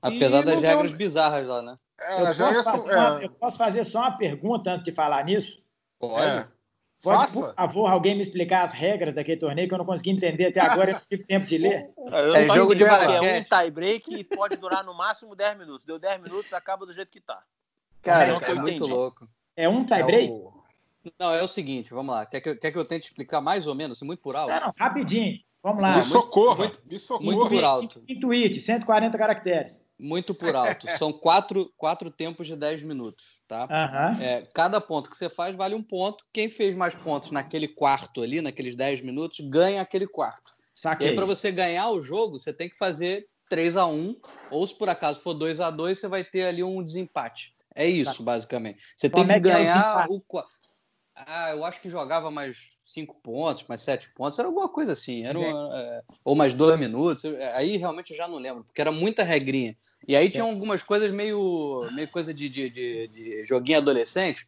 Apesar das regras deu... bizarras lá, né? É, eu, posso são, uma, é... eu, posso fazer só uma pergunta antes de falar nisso? Pode. É. Pode, Faça. por favor, alguém me explicar as regras daquele torneio que eu não consegui entender até agora, eu tive tempo de ler. <laughs> Eu é jogo de é um tie break e pode durar no máximo 10 minutos. Deu 10 minutos, acaba do jeito que tá. Cara, é, é muito louco. É um tie break? É o... Não, é o seguinte, vamos lá. Quer que, eu, quer que eu tente explicar mais ou menos, assim, muito por alto? Não, não, rapidinho. Vamos lá. Me socorra, muito, me socorra. Muito por alto. Intuite, 140 caracteres. Muito por alto. São <laughs> quatro, quatro tempos de 10 minutos, tá? Uhum. É, cada ponto que você faz vale um ponto. Quem fez mais pontos naquele quarto ali, naqueles 10 minutos, ganha aquele quarto. Saquei. E aí, para você ganhar o jogo, você tem que fazer 3 a 1 ou se por acaso for 2 a 2 você vai ter ali um desempate. É isso, tá. basicamente. Você Como tem que é ganhar é o, o, Ah, eu acho que jogava mais cinco pontos, mais sete pontos, era alguma coisa assim, era uma, é, ou mais dois minutos, aí realmente eu já não lembro, porque era muita regrinha. E aí tinha algumas coisas meio, meio coisa de, de, de, de joguinho adolescente,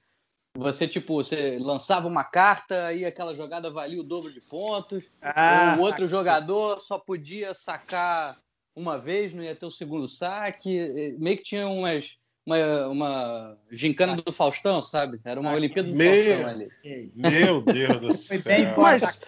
você, tipo, você lançava uma carta e aquela jogada valia o dobro de pontos. Ah, o outro jogador só podia sacar uma vez, não ia ter o segundo saque. Meio que tinha umas, uma, uma gincana do Faustão, sabe? Era uma Olimpíada do meu, Faustão ali. Meu Deus do céu. Mas,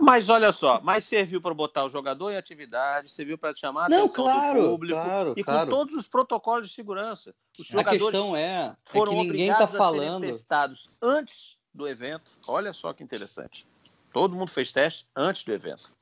mas olha só, mas serviu para botar o jogador em atividade, serviu para chamar a Não, atenção claro, do público claro, e claro. com todos os protocolos de segurança. Os a questão é, foram é que ninguém está falando. testados antes do evento. Olha só que interessante. Todo mundo fez teste antes do evento.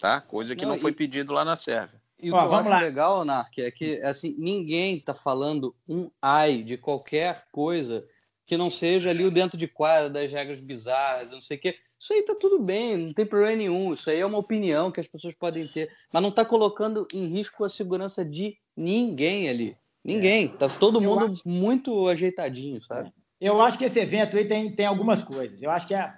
Tá? Coisa que não, não foi e... pedido lá na Sérvia. E o que eu acho lá. legal, Nark, é que assim, ninguém está falando um ai de qualquer coisa que não seja ali o dentro de quadra das regras bizarras, não sei o quê. Isso aí tá tudo bem, não tem problema nenhum. Isso aí é uma opinião que as pessoas podem ter, mas não está colocando em risco a segurança de ninguém ali. Ninguém. Tá todo mundo acho... muito ajeitadinho, sabe? Eu acho que esse evento aí tem, tem algumas coisas. Eu acho que a,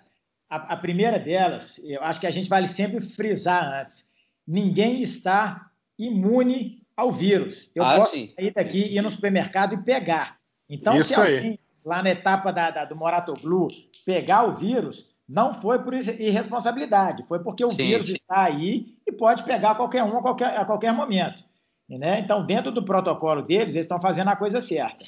a, a primeira delas, eu acho que a gente vale sempre frisar antes. Ninguém está imune ao vírus. Eu ah, posso sim. sair daqui, ir no supermercado e pegar. Então, Isso se alguém aí. lá na etapa da, da, do Moratoglu pegar o vírus, não foi por irresponsabilidade, foi porque o sim. vírus está aí e pode pegar qualquer um a qualquer, a qualquer momento. Né? Então, dentro do protocolo deles, eles estão fazendo a coisa certa.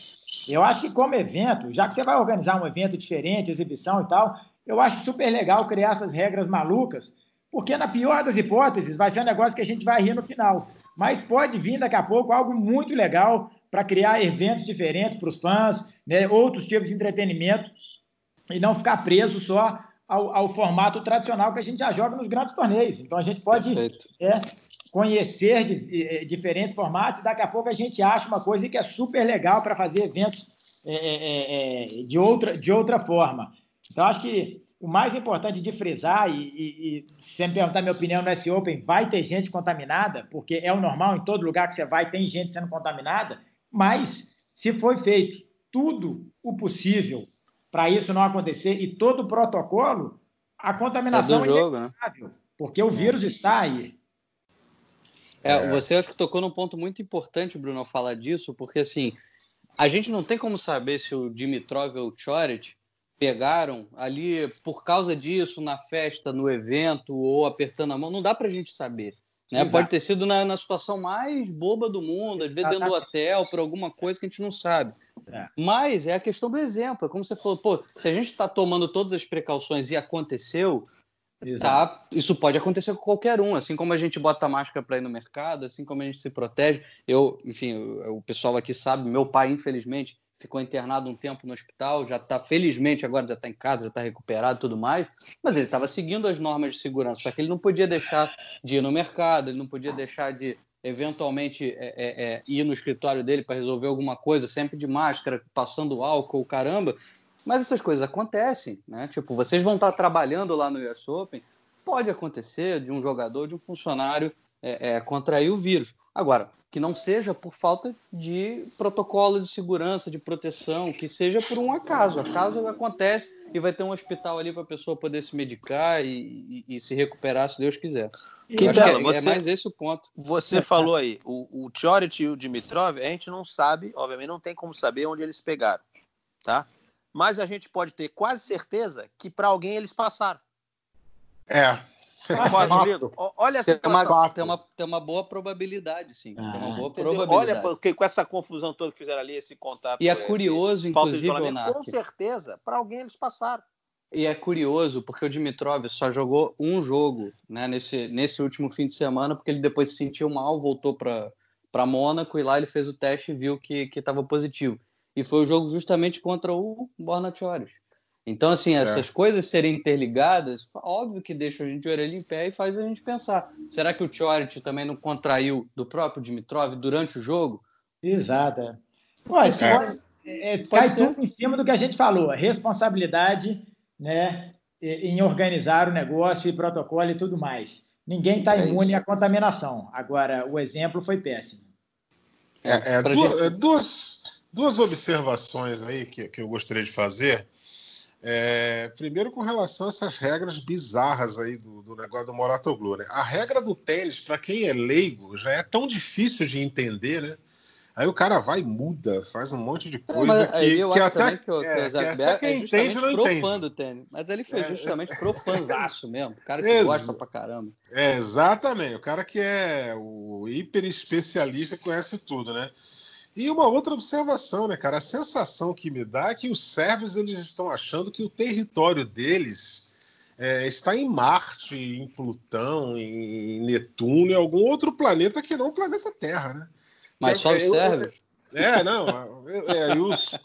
Eu acho que, como evento, já que você vai organizar um evento diferente, exibição e tal, eu acho super legal criar essas regras malucas, porque, na pior das hipóteses, vai ser um negócio que a gente vai rir no final mas pode vir daqui a pouco algo muito legal para criar eventos diferentes para os fãs, né, outros tipos de entretenimento, e não ficar preso só ao, ao, formato tradicional que a gente já joga nos grandes torneios. Então a gente pode é, conhecer de, é, diferentes formatos, e daqui a pouco a gente acha uma coisa que é super legal para fazer eventos é, é, é, de, outra, de outra forma. Então acho que o mais importante de frisar, e, e, e se me perguntar minha opinião no S-Open, vai ter gente contaminada, porque é o normal, em todo lugar que você vai tem gente sendo contaminada, mas se foi feito tudo o possível para isso não acontecer e todo o protocolo, a contaminação é, jogo, é né? porque o vírus está aí. É, você acho que tocou num ponto muito importante, Bruno, falar disso, porque assim, a gente não tem como saber se o Dimitrov ou o Choret pegaram ali por causa disso na festa, no evento ou apertando a mão, não dá para a gente saber. Né? Pode ter sido na, na, situação mais boba do mundo, às vezes dentro do hotel, por alguma coisa que a gente não sabe. É. Mas é a questão do exemplo. É como você falou, pô, se a gente está tomando todas as precauções e aconteceu, tá, isso pode acontecer com qualquer um. Assim como a gente bota máscara para ir no mercado, assim como a gente se protege. Eu, enfim, o, o pessoal aqui sabe, meu pai, infelizmente, ficou internado um tempo no hospital, já está, felizmente, agora já está em casa, já está recuperado e tudo mais, mas ele estava seguindo as normas de segurança, só que ele não podia deixar de ir no mercado, ele não podia deixar de, eventualmente, é, é, é, ir no escritório dele para resolver alguma coisa, sempre de máscara, passando álcool, caramba, mas essas coisas acontecem, né? Tipo, vocês vão estar trabalhando lá no US Open, pode acontecer de um jogador, de um funcionário é, é, contrair o vírus. Agora, que não seja por falta de protocolo de segurança, de proteção, que seja por um acaso. Acaso acontece e vai ter um hospital ali para a pessoa poder se medicar e, e, e, se recuperar, se Deus quiser. Que é, você, é, mais esse o ponto. Você falou aí, o, o Chorit e o Dimitrov, a gente não sabe, obviamente não tem como saber onde eles pegaram, tá? Mas a gente pode ter quase certeza que para alguém eles passaram. É, Olha essa tem uma, tem, uma, tem uma boa probabilidade, sim. Ah, tem uma boa probabilidade. Olha, porque com essa confusão toda que fizeram ali, esse contato. E é curioso, inclusive, Com certeza, para alguém eles passaram. E é curioso, porque o Dimitrov só jogou um jogo né, nesse, nesse último fim de semana, porque ele depois se sentiu mal, voltou para Mônaco e lá ele fez o teste e viu que estava positivo. E foi o jogo justamente contra o Borna Chores. Então, assim, é. essas é. coisas serem interligadas, óbvio que deixa a gente de orelha em pé e faz a gente pensar. Será que o Chorit também não contraiu do próprio Dimitrov durante o jogo? Exato. É. Ué, é. é, cai tudo em cima do que a gente falou. A responsabilidade né, em organizar o negócio e protocolo e tudo mais. Ninguém está é imune à contaminação. Agora, o exemplo foi péssimo. É, é, duas, duas observações aí que, que eu gostaria de fazer. É, primeiro, com relação a essas regras bizarras aí do, do negócio do Moratoglu. Né? A regra do tênis, para quem é leigo, já é tão difícil de entender, né? Aí o cara vai muda, faz um monte de coisa que, eu que até, que o, é, que até quem é entende não entende. tênis. Mas ele foi é, justamente pro <laughs> mesmo, o cara que ex gosta pra caramba. É, exatamente, o cara que é o hiper especialista conhece tudo, né? E uma outra observação, né, cara? A sensação que me dá é que os sérvios eles estão achando que o território deles é, está em Marte, em Plutão, em Netuno, em algum outro planeta que não o planeta Terra, né? Mas só os sérvios? É, não. É, os,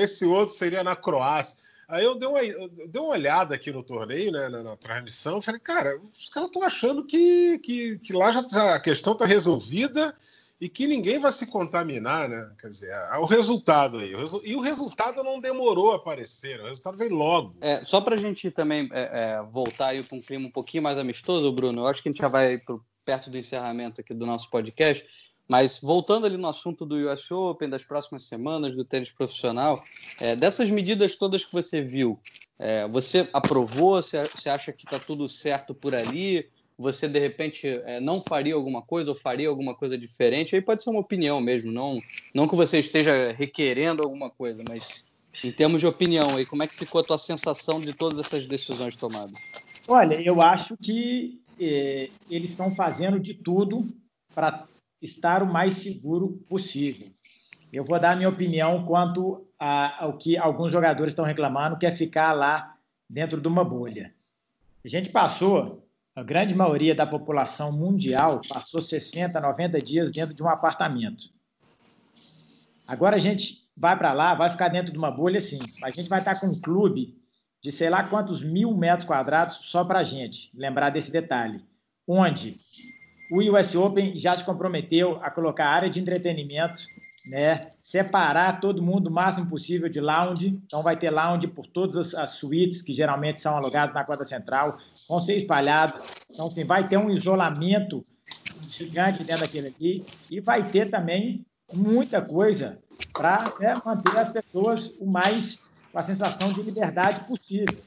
esse outro seria na Croácia. Aí eu dei uma, eu dei uma olhada aqui no torneio, né, na, na transmissão, falei, cara, os caras estão achando que, que, que lá já, já a questão está resolvida e que ninguém vai se contaminar, né? Quer dizer, o resultado aí. E o resultado não demorou a aparecer, o resultado veio logo. É, só para a gente também é, é, voltar aí para um clima um pouquinho mais amistoso, Bruno, eu acho que a gente já vai pro, perto do encerramento aqui do nosso podcast. Mas voltando ali no assunto do US Open, das próximas semanas, do tênis profissional, é, dessas medidas todas que você viu, é, você aprovou? Você acha que está tudo certo por ali? Você de repente é, não faria alguma coisa ou faria alguma coisa diferente, aí pode ser uma opinião mesmo, não, não que você esteja requerendo alguma coisa, mas em termos de opinião, aí como é que ficou a tua sensação de todas essas decisões tomadas? Olha, eu acho que é, eles estão fazendo de tudo para estar o mais seguro possível. Eu vou dar minha opinião quanto a, ao que alguns jogadores estão reclamando, que é ficar lá dentro de uma bolha. A gente passou a grande maioria da população mundial passou 60, 90 dias dentro de um apartamento. Agora a gente vai para lá, vai ficar dentro de uma bolha, sim. A gente vai estar com um clube de sei lá quantos mil metros quadrados só para a gente. Lembrar desse detalhe. Onde o US Open já se comprometeu a colocar área de entretenimento né? Separar todo mundo o máximo possível de lounge. Então, vai ter lounge por todas as, as suítes que geralmente são alugadas na quadra central, vão ser espalhados. Então, assim, vai ter um isolamento gigante dentro daquele aqui e vai ter também muita coisa para né, manter as pessoas o mais com a sensação de liberdade possível.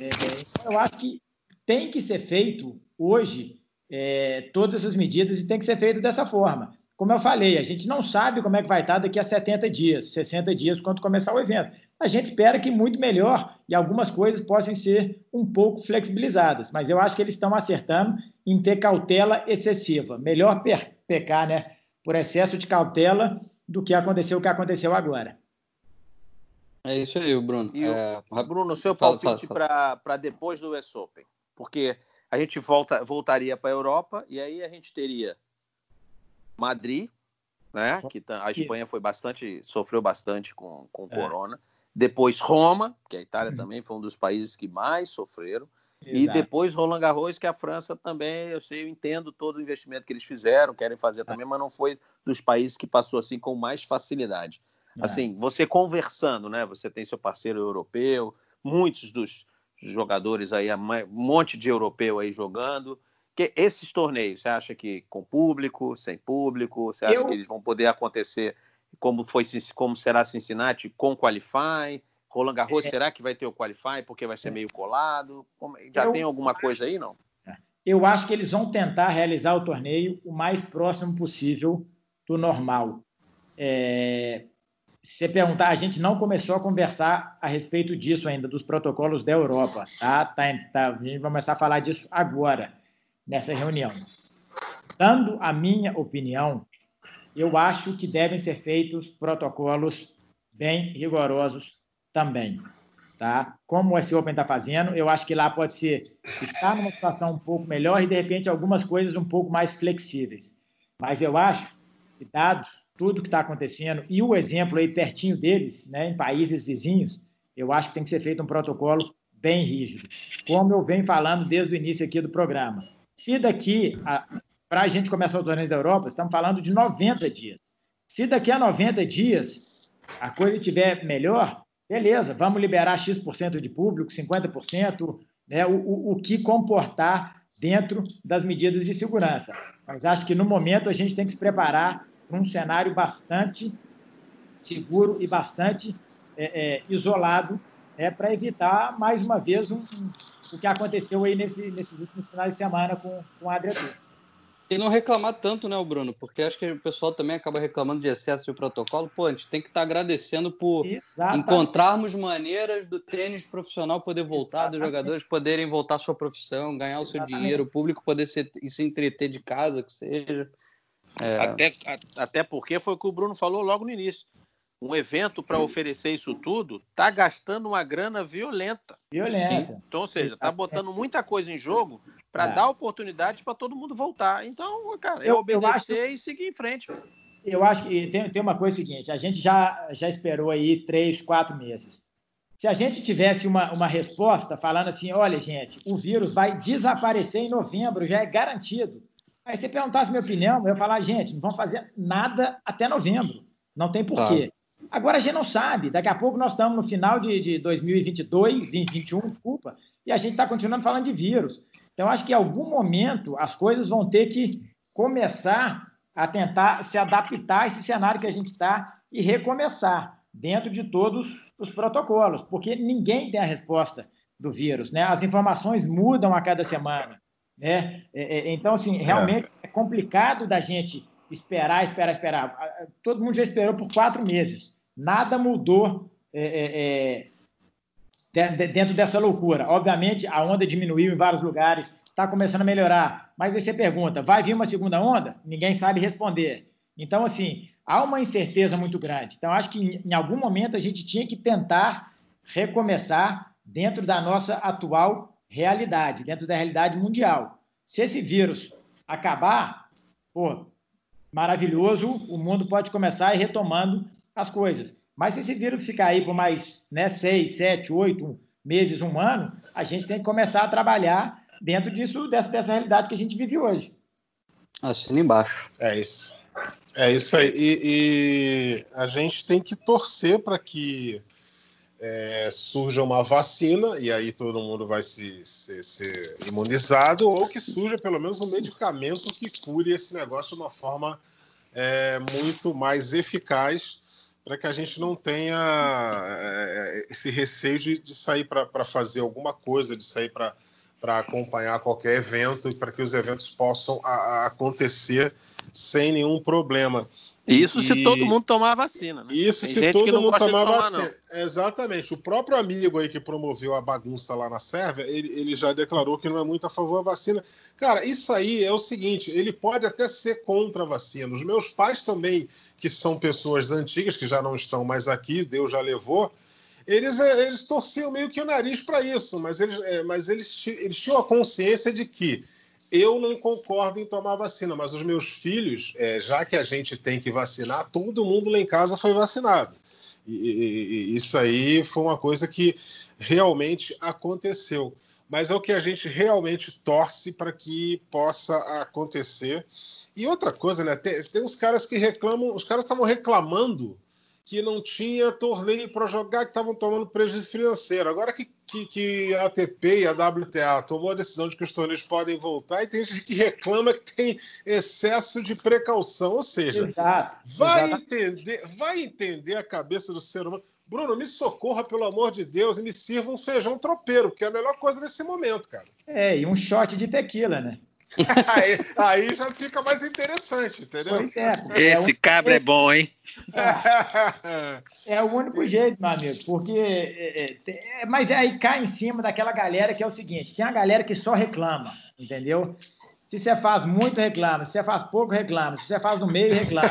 É, então, eu acho que tem que ser feito hoje é, todas essas medidas e tem que ser feito dessa forma como eu falei, a gente não sabe como é que vai estar daqui a 70 dias, 60 dias, quando começar o evento. A gente espera que muito melhor e algumas coisas possam ser um pouco flexibilizadas, mas eu acho que eles estão acertando em ter cautela excessiva. Melhor pecar né, por excesso de cautela do que aconteceu o que aconteceu agora. É isso aí, Bruno. E é... Bruno, o seu palpite para depois do US Open? Porque a gente volta, voltaria para a Europa e aí a gente teria Madrid, né? Que a Espanha foi bastante, sofreu bastante com, com é. corona. Depois Roma, que a Itália uhum. também foi um dos países que mais sofreram. Exato. E depois Roland Garros, que a França também, eu sei, eu entendo todo o investimento que eles fizeram, querem fazer é. também, mas não foi dos países que passou assim com mais facilidade. É. Assim, você conversando, né? Você tem seu parceiro europeu, muitos dos jogadores aí, um monte de europeu aí jogando. Que esses torneios, você acha que com público, sem público, você acha eu... que eles vão poder acontecer como foi como será Cincinnati com Qualify? Roland Garros, é... será que vai ter o Qualify porque vai ser meio colado? Já eu... tem alguma coisa aí, não? É. Eu acho que eles vão tentar realizar o torneio o mais próximo possível do normal. É... Se você perguntar, a gente não começou a conversar a respeito disso ainda, dos protocolos da Europa. Tá? tá, tá a gente vai começar a falar disso agora nessa reunião. Dando a minha opinião, eu acho que devem ser feitos protocolos bem rigorosos também. tá? Como o Open está fazendo, eu acho que lá pode ser estar numa situação um pouco melhor e de repente algumas coisas um pouco mais flexíveis. Mas eu acho que dado tudo que está acontecendo e o exemplo aí pertinho deles, né, em países vizinhos, eu acho que tem que ser feito um protocolo bem rígido, como eu venho falando desde o início aqui do programa. Se daqui para a gente começar os torneios da Europa, estamos falando de 90 dias. Se daqui a 90 dias a coisa estiver melhor, beleza, vamos liberar X% de público, 50%, né, o, o, o que comportar dentro das medidas de segurança. Mas acho que no momento a gente tem que se preparar para um cenário bastante seguro e bastante é, é, isolado né, para evitar, mais uma vez, um, o que aconteceu aí nesse, nesses últimos finais de semana com, com a Adriatur. E não reclamar tanto, né, Bruno? Porque acho que o pessoal também acaba reclamando de excesso de protocolo. Pô, a gente tem que estar tá agradecendo por Exatamente. encontrarmos maneiras do tênis profissional poder voltar, Exatamente. dos jogadores poderem voltar à sua profissão, ganhar o seu Exatamente. dinheiro, o público poder se, se entreter de casa, que seja. É... Até, até porque foi o que o Bruno falou logo no início. Um evento para oferecer isso tudo está gastando uma grana violenta. Violenta. Então, ou seja, está botando muita coisa em jogo para é. dar oportunidade para todo mundo voltar. Então, cara, é eu, obedecer eu acho, e seguir em frente. Eu acho que tem, tem uma coisa seguinte: a gente já, já esperou aí três, quatro meses. Se a gente tivesse uma, uma resposta falando assim, olha, gente, o vírus vai desaparecer em novembro, já é garantido. Aí você perguntasse minha opinião, eu ia falar, gente, não vamos fazer nada até novembro. Não tem porquê. Agora a gente não sabe. Daqui a pouco nós estamos no final de, de 2022, 2021, desculpa, e a gente está continuando falando de vírus. Então, acho que em algum momento as coisas vão ter que começar a tentar se adaptar a esse cenário que a gente está e recomeçar dentro de todos os protocolos, porque ninguém tem a resposta do vírus, né? As informações mudam a cada semana. Né? É, é, então, assim, realmente é. é complicado da gente esperar, esperar, esperar. Todo mundo já esperou por quatro meses. Nada mudou é, é, é dentro dessa loucura. Obviamente, a onda diminuiu em vários lugares, está começando a melhorar. Mas aí você pergunta, vai vir uma segunda onda? Ninguém sabe responder. Então, assim, há uma incerteza muito grande. Então, acho que em algum momento a gente tinha que tentar recomeçar dentro da nossa atual realidade, dentro da realidade mundial. Se esse vírus acabar, pô, maravilhoso, o mundo pode começar a ir retomando as coisas. Mas se esse vírus ficar aí por mais né, seis, sete, oito meses, um ano, a gente tem que começar a trabalhar dentro disso, dessa, dessa realidade que a gente vive hoje. Assina embaixo. É isso. É isso aí. E, e a gente tem que torcer para que é, surja uma vacina e aí todo mundo vai se, se, ser imunizado, ou que surja pelo menos um medicamento que cure esse negócio de uma forma é, muito mais eficaz para que a gente não tenha é, esse receio de, de sair para fazer alguma coisa, de sair para acompanhar qualquer evento para que os eventos possam a, a acontecer sem nenhum problema. Isso e... se todo mundo tomar a vacina, né? Isso Tem se todo mundo tomar a vacina. Não. Exatamente. O próprio amigo aí que promoveu a bagunça lá na Sérvia, ele, ele já declarou que não é muito a favor da vacina. Cara, isso aí é o seguinte: ele pode até ser contra a vacina. Os meus pais também, que são pessoas antigas, que já não estão mais aqui, Deus já levou, eles, é, eles torciam meio que o nariz para isso, mas eles, é, mas eles, eles tinham a consciência de que eu não concordo em tomar vacina, mas os meus filhos, é, já que a gente tem que vacinar, todo mundo lá em casa foi vacinado. E, e, e isso aí foi uma coisa que realmente aconteceu. Mas é o que a gente realmente torce para que possa acontecer. E outra coisa, né? Tem, tem uns caras que reclamam, os caras estavam reclamando que não tinha torneio para jogar, que estavam tomando prejuízo financeiro. Agora que, que, que, a ATP e a WTA tomou a decisão de que os torneios podem voltar, e tem gente que reclama que tem excesso de precaução. Ou seja, Exato. Vai, Exato. Entender, vai entender a cabeça do ser humano. Bruno, me socorra, pelo amor de Deus, e me sirva um feijão tropeiro, que é a melhor coisa nesse momento, cara. É, e um shot de tequila, né? Aí, aí, já fica mais interessante, entendeu? É, Esse é um... cabra é bom, hein? É, é, o único jeito, meu amigo, porque. É, é, é, mas aí cai em cima daquela galera que é o seguinte: tem a galera que só reclama, entendeu? Se você faz muito, reclama. Se você faz pouco, reclama. Se você faz no meio, reclama.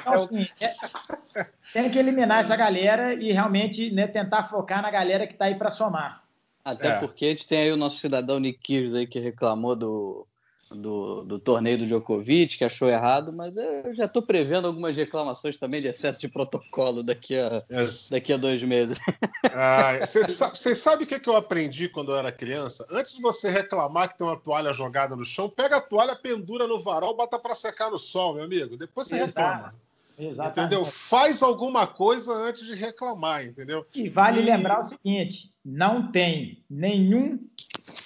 Então, assim, é, tem que eliminar essa galera e realmente né, tentar focar na galera que está aí para somar. Até é. porque a gente tem aí o nosso cidadão Nick aí que reclamou do, do, do torneio do Djokovic, que achou errado, mas eu já estou prevendo algumas reclamações também de excesso de protocolo daqui a, yes. daqui a dois meses. Vocês <laughs> ah, sabe, sabe o que, que eu aprendi quando eu era criança? Antes de você reclamar que tem uma toalha jogada no chão, pega a toalha, pendura no varal, bota para secar no sol, meu amigo. Depois você Exato. reclama. Exatamente. Entendeu? Faz alguma coisa antes de reclamar, entendeu? E vale e... lembrar o seguinte: não tem nenhum,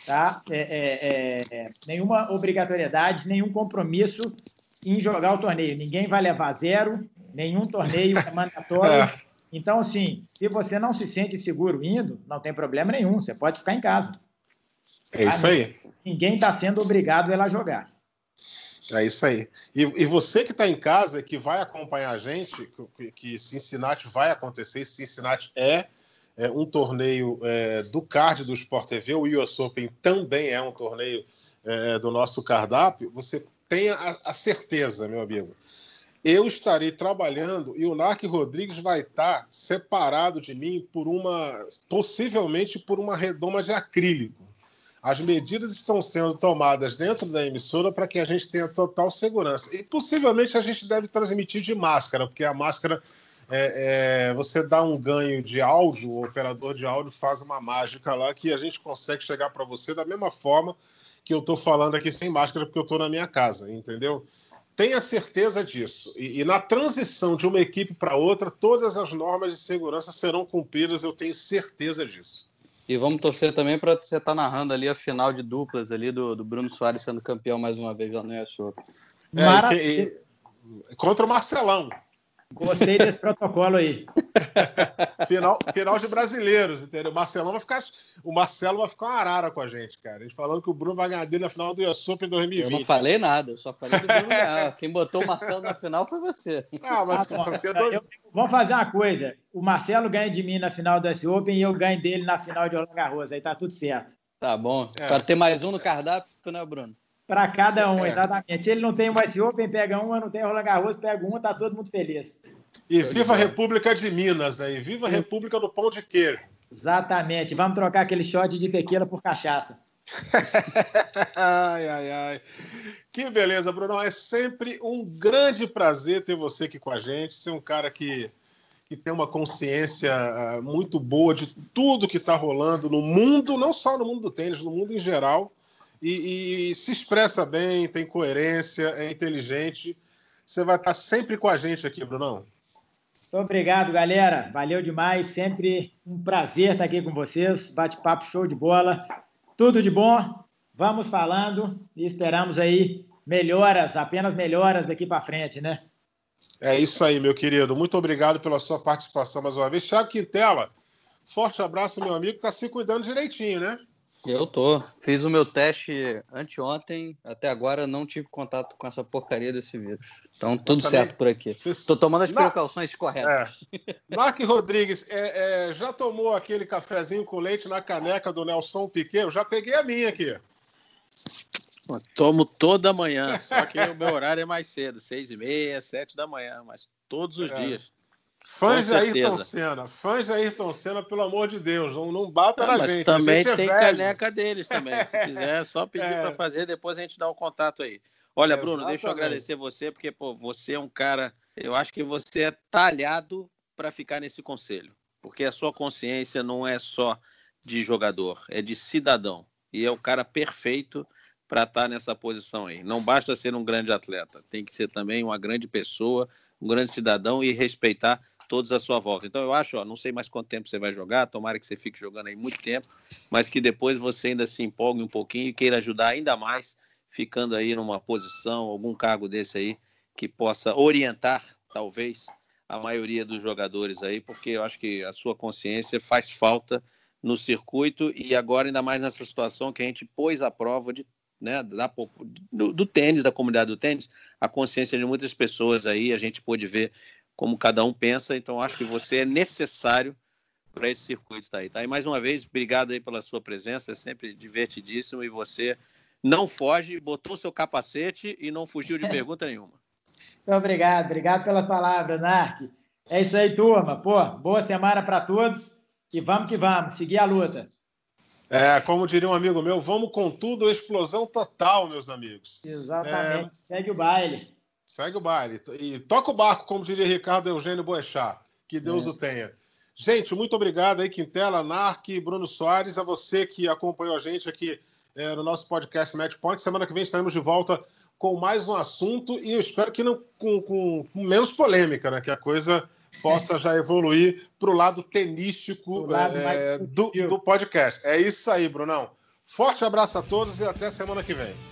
tá? É, é, é, nenhuma obrigatoriedade, nenhum compromisso em jogar o torneio. Ninguém vai levar zero, nenhum torneio é mandatório. <laughs> É. Então, assim, se você não se sente seguro indo, não tem problema nenhum, você pode ficar em casa. É isso aí. Ninguém está sendo obrigado a ir lá jogar. É isso aí. E, e você que está em casa, que vai acompanhar a gente, que, que Cincinnati vai acontecer, Cincinnati é, é um torneio é, do card do Sport TV, o US Open também é um torneio é, do nosso cardápio, você tenha a, a, certeza, meu amigo. Eu estarei trabalhando e o Narc Rodrigues vai estar separado de mim por uma, possivelmente por uma redoma de acrílico as medidas estão sendo tomadas dentro da emissora para que a gente tenha total segurança. E possivelmente a gente deve transmitir de máscara, porque a máscara é, é, você dá um ganho de áudio, o operador de áudio faz uma mágica lá que a gente consegue chegar para você da mesma forma que eu estou falando aqui sem máscara, porque eu estou na minha casa, entendeu? Tenha certeza disso. E, e na transição de uma equipe para outra, todas as normas de segurança serão cumpridas, eu tenho certeza disso. E vamos torcer também para você estar tá narrando ali a final de duplas ali do, do Bruno Soares sendo campeão mais uma vez lá no Open. É, e, e, contra o Marcelão. Gostei desse protocolo aí. <laughs> final, final de brasileiros, entendeu? O Marcelão vai ficar. O Marcelo vai ficar uma arara com a gente, cara. A gente falando que o Bruno vai ganhar dele na final do US Open 2020. Eu não falei nada, eu só falei do Bruno ganhar. <laughs> Quem botou o Marcelo na final foi você. Ah, mas ah, dois... eu, Vamos fazer uma coisa. O Marcelo ganha de mim na final do US Open e eu ganho dele na final de Roland Garros. Aí tá tudo certo. Tá bom. É. Para ter mais um no cardápio, né, Bruno? Para cada um, é. exatamente. Se ele não tem o US Open, pega um, eu não tenho Roland Garros, pega um, tá todo mundo feliz. E viva a República de Minas aí, viva a República do Pão de Queijo. Exatamente. Vamos trocar aquele shot de tequila por cachaça. <laughs> ai, ai, ai. Que beleza, Bruno. É sempre um grande prazer ter você aqui com a gente. Ser um cara que, que tem uma consciência ah, muito boa de tudo que está rolando no mundo, não só no mundo do tênis, no mundo em geral. E, e se expressa bem, tem coerência, é inteligente. Você vai estar sempre com a gente aqui, Brunão. Obrigado, galera. Valeu demais. Sempre um prazer estar aqui com vocês. Bate-papo show de bola. Tudo de bom. Vamos falando e esperamos aí melhoras, apenas melhoras daqui para frente, né? É isso aí, meu querido. Muito obrigado pela sua participação mais uma vez. Thiago Quintela, forte abraço, meu amigo. Está se cuidando direitinho, né? Eu tô. Fiz o meu teste anteontem, até agora não tive contato com essa porcaria desse vírus. Então, tudo certo por aqui. Estou tomando as Na... precauções corretas. É. Mark Rodrigues, é, é, já tomou aquele cafezinho com leite na caneca do Nelson Piquet? Eu já peguei a minha aqui. tomo toda manhã, só que o meu horário é mais cedo, seis e meia, sete da manhã, mas todos os é. dias. Fã de Ayrton Senna, fã de Ayrton Senna, pelo amor de Deus, não, não bata ah, na gente. Também gente é tem é caneca deles também. Se <laughs> quiser, é só pedir é. para fazer, depois a gente dá o um contato aí. Olha, Bruno, Exatamente. deixa eu agradecer você, porque pô, você é um cara. Eu acho que você é talhado para ficar nesse conselho, porque a sua consciência não é só de jogador, é de cidadão. E é o cara perfeito para estar tá nessa posição aí. Não basta ser um grande atleta, tem que ser também uma grande pessoa, um grande cidadão e respeitar todos à sua volta. Então eu acho, ó, não sei mais quanto tempo você vai jogar, tomara que você fique jogando aí muito tempo, mas que depois você ainda se empolgue um pouquinho e queira ajudar ainda mais, ficando aí numa posição, algum cargo desse aí, que possa orientar, talvez, a maioria dos jogadores aí, porque eu acho que a sua consciência faz falta no circuito e agora ainda mais nessa situação que a gente pôs à prova de né, da, do, do, tênis, da comunidade do tênis, a consciência de muitas pessoas aí, a gente pôde ver como cada um pensa. Então, acho que você é necessário para esse circuito estar tá aí. Tá? E mais uma vez, obrigado aí pela sua presença, é sempre divertidíssimo e você não foge, botou seu capacete e não fugiu de <laughs> pergunta nenhuma. Muito obrigado, obrigado pelas palavras, Narc. É isso aí, turma. Pô, boa semana para todos e vamos que vamos, seguir a luta. É, como diria um amigo meu, vamos com tudo, explosão total, meus amigos. Exatamente. É... Segue o baile. Segue o baile. E toca o barco, como diria Ricardo Eugênio Boechat. Que Deus é. o tenha. Gente, muito obrigado aí, Quintela, Narc, Bruno Soares, a você que acompanhou a gente aqui é, no nosso podcast Match Point. Semana que vem estaremos de volta com mais um assunto e eu espero que não com, com, com menos polêmica, né? Que a coisa possa já evoluir para o lado tenístico lado é, do, do podcast. É isso aí, Brunão. Forte abraço a todos e até semana que vem.